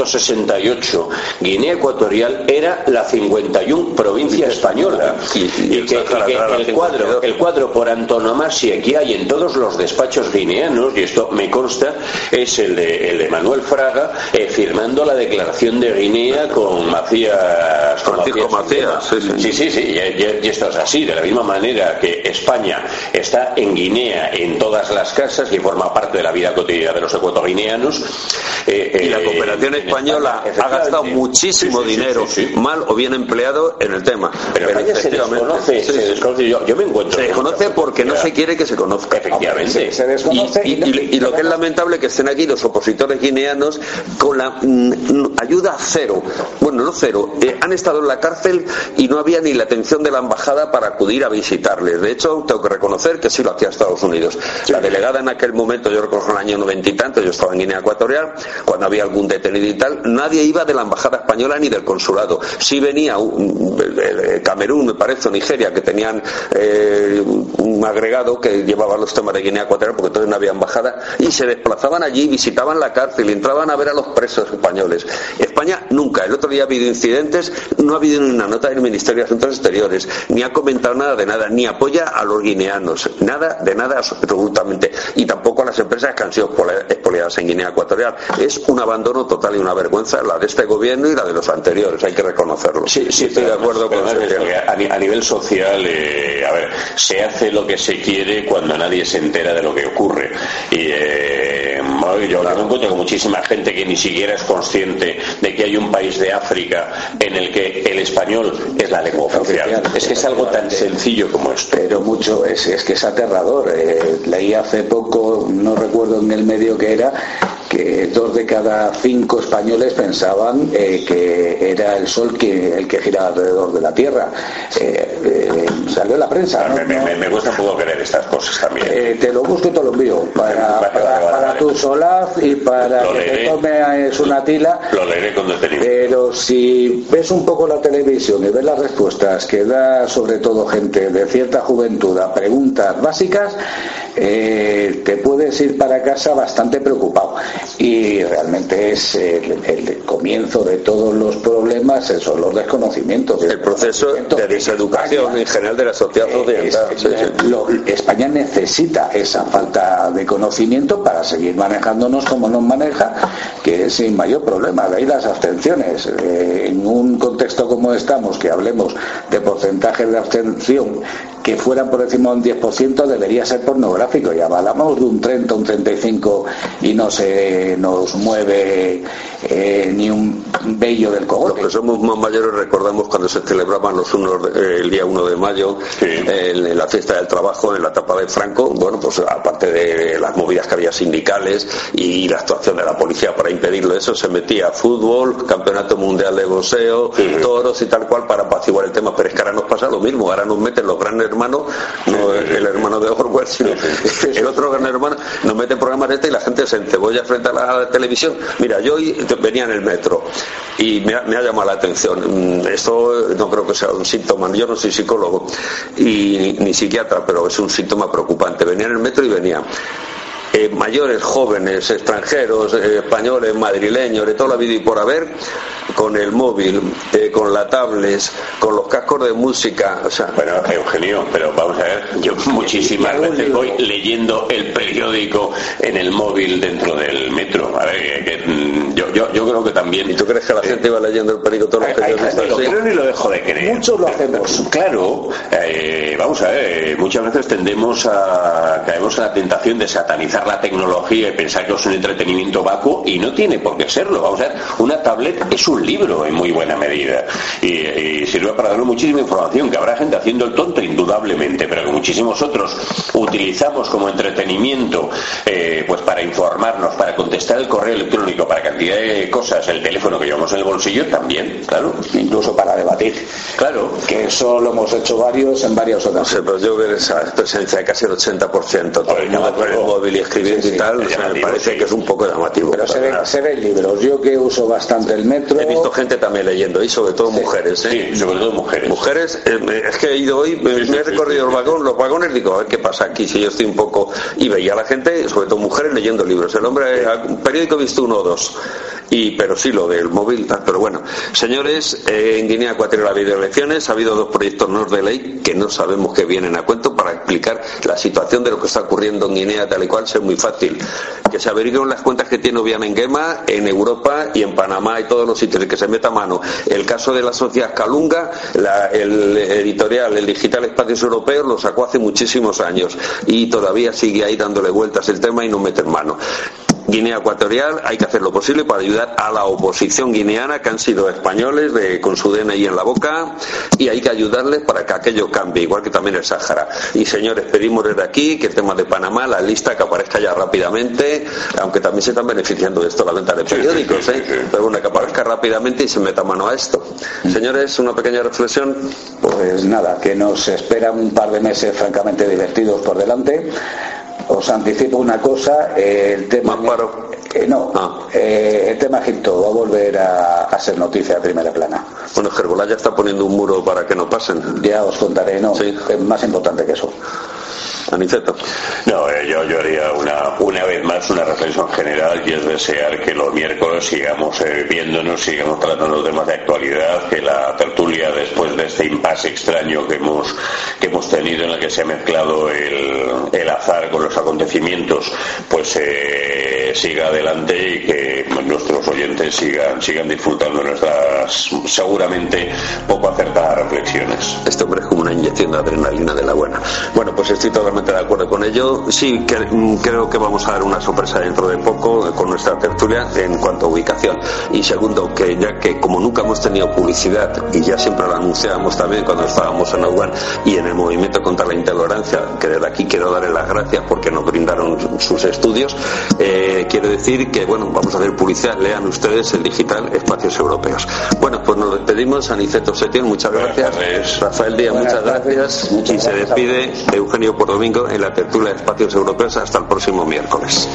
Speaker 2: 1968 Guinea Ecuatorial era la 51 provincia española.
Speaker 1: Y-
Speaker 2: que, el, cuadro,
Speaker 1: 52.
Speaker 2: el cuadro por antonomasia que hay en todos los despachos guineanos, y esto me consta, es el de, el de Manuel Fraga eh, firmando la declaración de Guinea con Macías. con
Speaker 1: Francisco Macías, sí, sí.
Speaker 2: Sí, sí, sí, y, esto es así, de la misma manera que España está en Guinea en todas las casas y forma parte de la vida cotidiana de los ecuatoguineanos. eh,
Speaker 1: Y la
Speaker 2: eh,
Speaker 1: cooperación
Speaker 2: en
Speaker 1: española ha gastado muchísimo
Speaker 2: Sí, sí, sí,
Speaker 1: dinero,
Speaker 2: sí, sí.
Speaker 1: mal o bien empleado, en el tema.
Speaker 2: Pero España se
Speaker 1: efectivamente,
Speaker 2: desconoce,
Speaker 1: sí,
Speaker 2: se desconoce. Yo, yo me encuentro.
Speaker 1: Se
Speaker 2: con
Speaker 1: desconoce porque no se quiere que se conozca.
Speaker 2: Efectivamente.
Speaker 3: Se,
Speaker 1: Y,
Speaker 3: desconoce
Speaker 1: y- y- y lo que es lamentable que estén aquí los opositores guineanos con la mm, ayuda cero. Bueno, no cero. eh, han estado en la cárcel y no había ni la atención de la embajada para acudir a visitarles. De hecho, tengo que reconocer que sí lo hacía Estados Unidos. La delegada en aquel momento, yo recuerdo en el año noventa y tanto, yo estaba en Guinea Ecuatorial, cuando había algún detenido y tal, nadie iba de la embajada española ni del consulado. Sí venía Camerún, me parece, o Nigeria, que tenían eh, un agregado que llevaba los temas de Guinea Ecuatorial, porque entonces no había embajada, y se desplazaban allí, visitaban la cárcel, y entraban a ver a los presos españoles. España nunca. El otro día ha habido incidentes, no ha habido ni una nota del Ministerio de Asuntos Exteriores, ni ha comentado nada de nada, ni apoya a los guineanos, nada de nada absolutamente, y tampoco a las empresas que han sido expoliadas en Guinea Ecuatorial. Es un abandono total y una vergüenza la de este gobierno y la de los anteriores, hay que reconocerlo.
Speaker 2: Sí, sí, estoy de acuerdo con eso. A, nivel social, eh, a ver, se hace lo que se quiere cuando nadie se entera de lo que ocurre. Y eh, yo me encuentro con muchísima gente que ni siquiera es consciente de que hay un país de África en el que el español es la lengua oficial. Es que es algo tan sencillo como esto.
Speaker 3: Pero mucho, es, es que es aterrador. Eh, leí hace poco, no recuerdo en el medio que era, que dos de cada cinco españoles pensaban eh, que era el sol que, el que gira alrededor de la Tierra. Eh, eh, salió en la prensa.
Speaker 2: Me, me, me, cuesta un poco creer estas cosas también.
Speaker 3: te lo busco y te lo envío para, para, tu solaz y para que te tomes una tila.
Speaker 2: Lo leeré con
Speaker 3: Pero si ves un poco la televisión y ves las respuestas que da sobre todo gente de cierta juventud a preguntas básicas, te puedes ir para casa bastante preocupado y realmente es el, comienzo de todos los problemas, son los desconocimientos.
Speaker 1: El proceso de deseducación en general de la sociedad
Speaker 3: occidental. España necesita esa falta de conocimiento para seguir manejándonos como nos maneja, que es sin mayor problema. De ahí las abstenciones. Eh, en un contexto como estamos, que hablemos de porcentaje de abstención que fueran por encima de un 10% debería ser pornográfico. Y hablamos de un 30, un 35 y no se nos mueve eh, ni un bello del cogote.
Speaker 1: Los que somos más mayores recordamos cuando se celebraban los unos, eh, el día 1 de mayo en, la fiesta del trabajo en la etapa de Franco, bueno, pues aparte de las movidas que había sindicales y la actuación de la policía para impedirlo eso, se metía fútbol, campeonato mundial de boxeo, toros y tal cual para apaciguar el tema, pero es que ahora nos pasa lo mismo, ahora nos meten los grandes hermano, no el hermano de Orwell, sino el otro gran hermano, nos mete programas de este y la gente se encebolla frente a la televisión. Mira, yo hoy venía en el metro y me ha, llamado la atención. Mm, esto no creo que sea un síntoma, yo no soy psicólogo y ni, psiquiatra, pero es un síntoma preocupante. Venía en el metro y venía. Eh, mayores, jóvenes, extranjeros, eh, españoles, madrileños, de toda la vida y por haber, con el móvil, eh, con la tablet, con los cascos de música. O sea,
Speaker 2: bueno, Eugenio, pero vamos a ver, yo [LAUGHS] muchísimas veces voy leyendo el periódico en el móvil dentro del metro. A ver, que, mm, yo, yo, yo, creo que también.
Speaker 1: ¿Y tú crees que la gente va leyendo el periódico todos los periódicos?
Speaker 2: Lo creo ni lo dejo de creer.
Speaker 3: Muchos lo hacemos.
Speaker 2: Claro, vamos a ver, muchas veces tendemos a caemos en la tentación de satanizar la tecnología y pensar que es un entretenimiento vacuo y no tiene por qué serlo. Vamos a ver, una tablet es un libro en muy buena medida y, sirve para darle muchísima información, que habrá gente haciendo el tonto indudablemente, pero que muchísimos otros utilizamos como entretenimiento eh, pues para informarnos, para contestar el correo electrónico, para cantidad de cosas, el teléfono que llevamos en el bolsillo también, claro.
Speaker 3: Incluso para debatir.
Speaker 2: Claro.
Speaker 3: Que eso lo hemos hecho varios en varias ocasiones.
Speaker 1: pero yo veo esa presencia de casi el 80%, todo el mundo con el móvil y escribiendo y tal, me parece que es un poco llamativo.
Speaker 3: Pero se ven, se ven libros. Yo que uso bastante el metro,
Speaker 1: visto gente también leyendo y sobre todo mujeres.
Speaker 2: ¿eh? Sí, sobre todo mujeres.
Speaker 1: Mujeres, eh, es que he ido hoy, me, he recorrido el vagón, los vagones, digo, a ver qué pasa aquí, si yo estoy un poco... Y veía a la gente, sobre todo mujeres, leyendo libros. El hombre, un periódico he visto uno o dos. Y, pero sí, lo del móvil, pero bueno. Señores, eh, en Guinea Ecuatorial ha habido elecciones, ha habido dos proyectos no de ley que no sabemos que vienen a cuento explicar la situación de lo que está ocurriendo en Guinea, tal y cual, es muy fácil. Que se averigüen las cuentas que tiene Gema en Europa y en Panamá y todos los sitios que se meta mano. El caso de la sociedad Calunga, el editorial, el digital Espacios Europeos, lo sacó hace muchísimos años y todavía sigue ahí dándole vueltas el tema y no meten mano Guinea Ecuatorial hay que hacer lo posible para ayudar a la oposición guineana que han sido españoles de, con su DNI en la boca y hay que ayudarles para que aquello cambie, igual que también el Sáhara. Y señores, pedimos desde aquí que el tema de Panamá, la lista que aparezca ya rápidamente, aunque también se están beneficiando de esto la venta de periódicos, ¿eh? pero bueno, que aparezca rápidamente y se meta mano a esto. Señores, una pequeña reflexión.
Speaker 3: Pues nada, que nos esperan un par de meses francamente divertidos por delante. Os anticipo una cosa, el tema... Eh, no, ah. eh, el tema Egipto va a volver a, ser noticia de primera plana.
Speaker 1: Bueno, Gerbolá ya está poniendo un muro para que no pasen.
Speaker 3: Ya os contaré, no, es más importante que eso.
Speaker 1: Aniceto.
Speaker 2: No, eh, yo, yo haría una, una vez más una reflexión general y es desear que los miércoles sigamos eh, viéndonos, sigamos tratando temas de actualidad, que la tertulia después de este impasse extraño que hemos, que hemos tenido en el que se ha mezclado el, el azar con los acontecimientos, pues eh, siga adelante y que nuestros oyentes sigan, sigan disfrutando nuestras seguramente poco acertadas reflexiones.
Speaker 1: Este hombre es como una inyección de adrenalina de la buena. Bueno, pues estoy totalmente de acuerdo con ello. Sí, mm, creo que vamos a dar una sorpresa dentro de poco con nuestra tertulia en cuanto a ubicación. Y segundo, que ya que como nunca hemos tenido publicidad y ya siempre la anunciábamos también cuando estábamos en Aguán y en el movimiento contra la intolerancia, que desde aquí quiero darle las gracias porque nos brindaron sus estudios, eh, quiero decir que, bueno, vamos a hacer publicidad. Lean ustedes el digital Espacios Europeos. Bueno, pues nos despedimos. Aniceto Setién, muchas gracias. Rafael Díaz, muchas gracias. y se despide Eugenio por en la tertulia de espacios europeos. Hasta el próximo miércoles.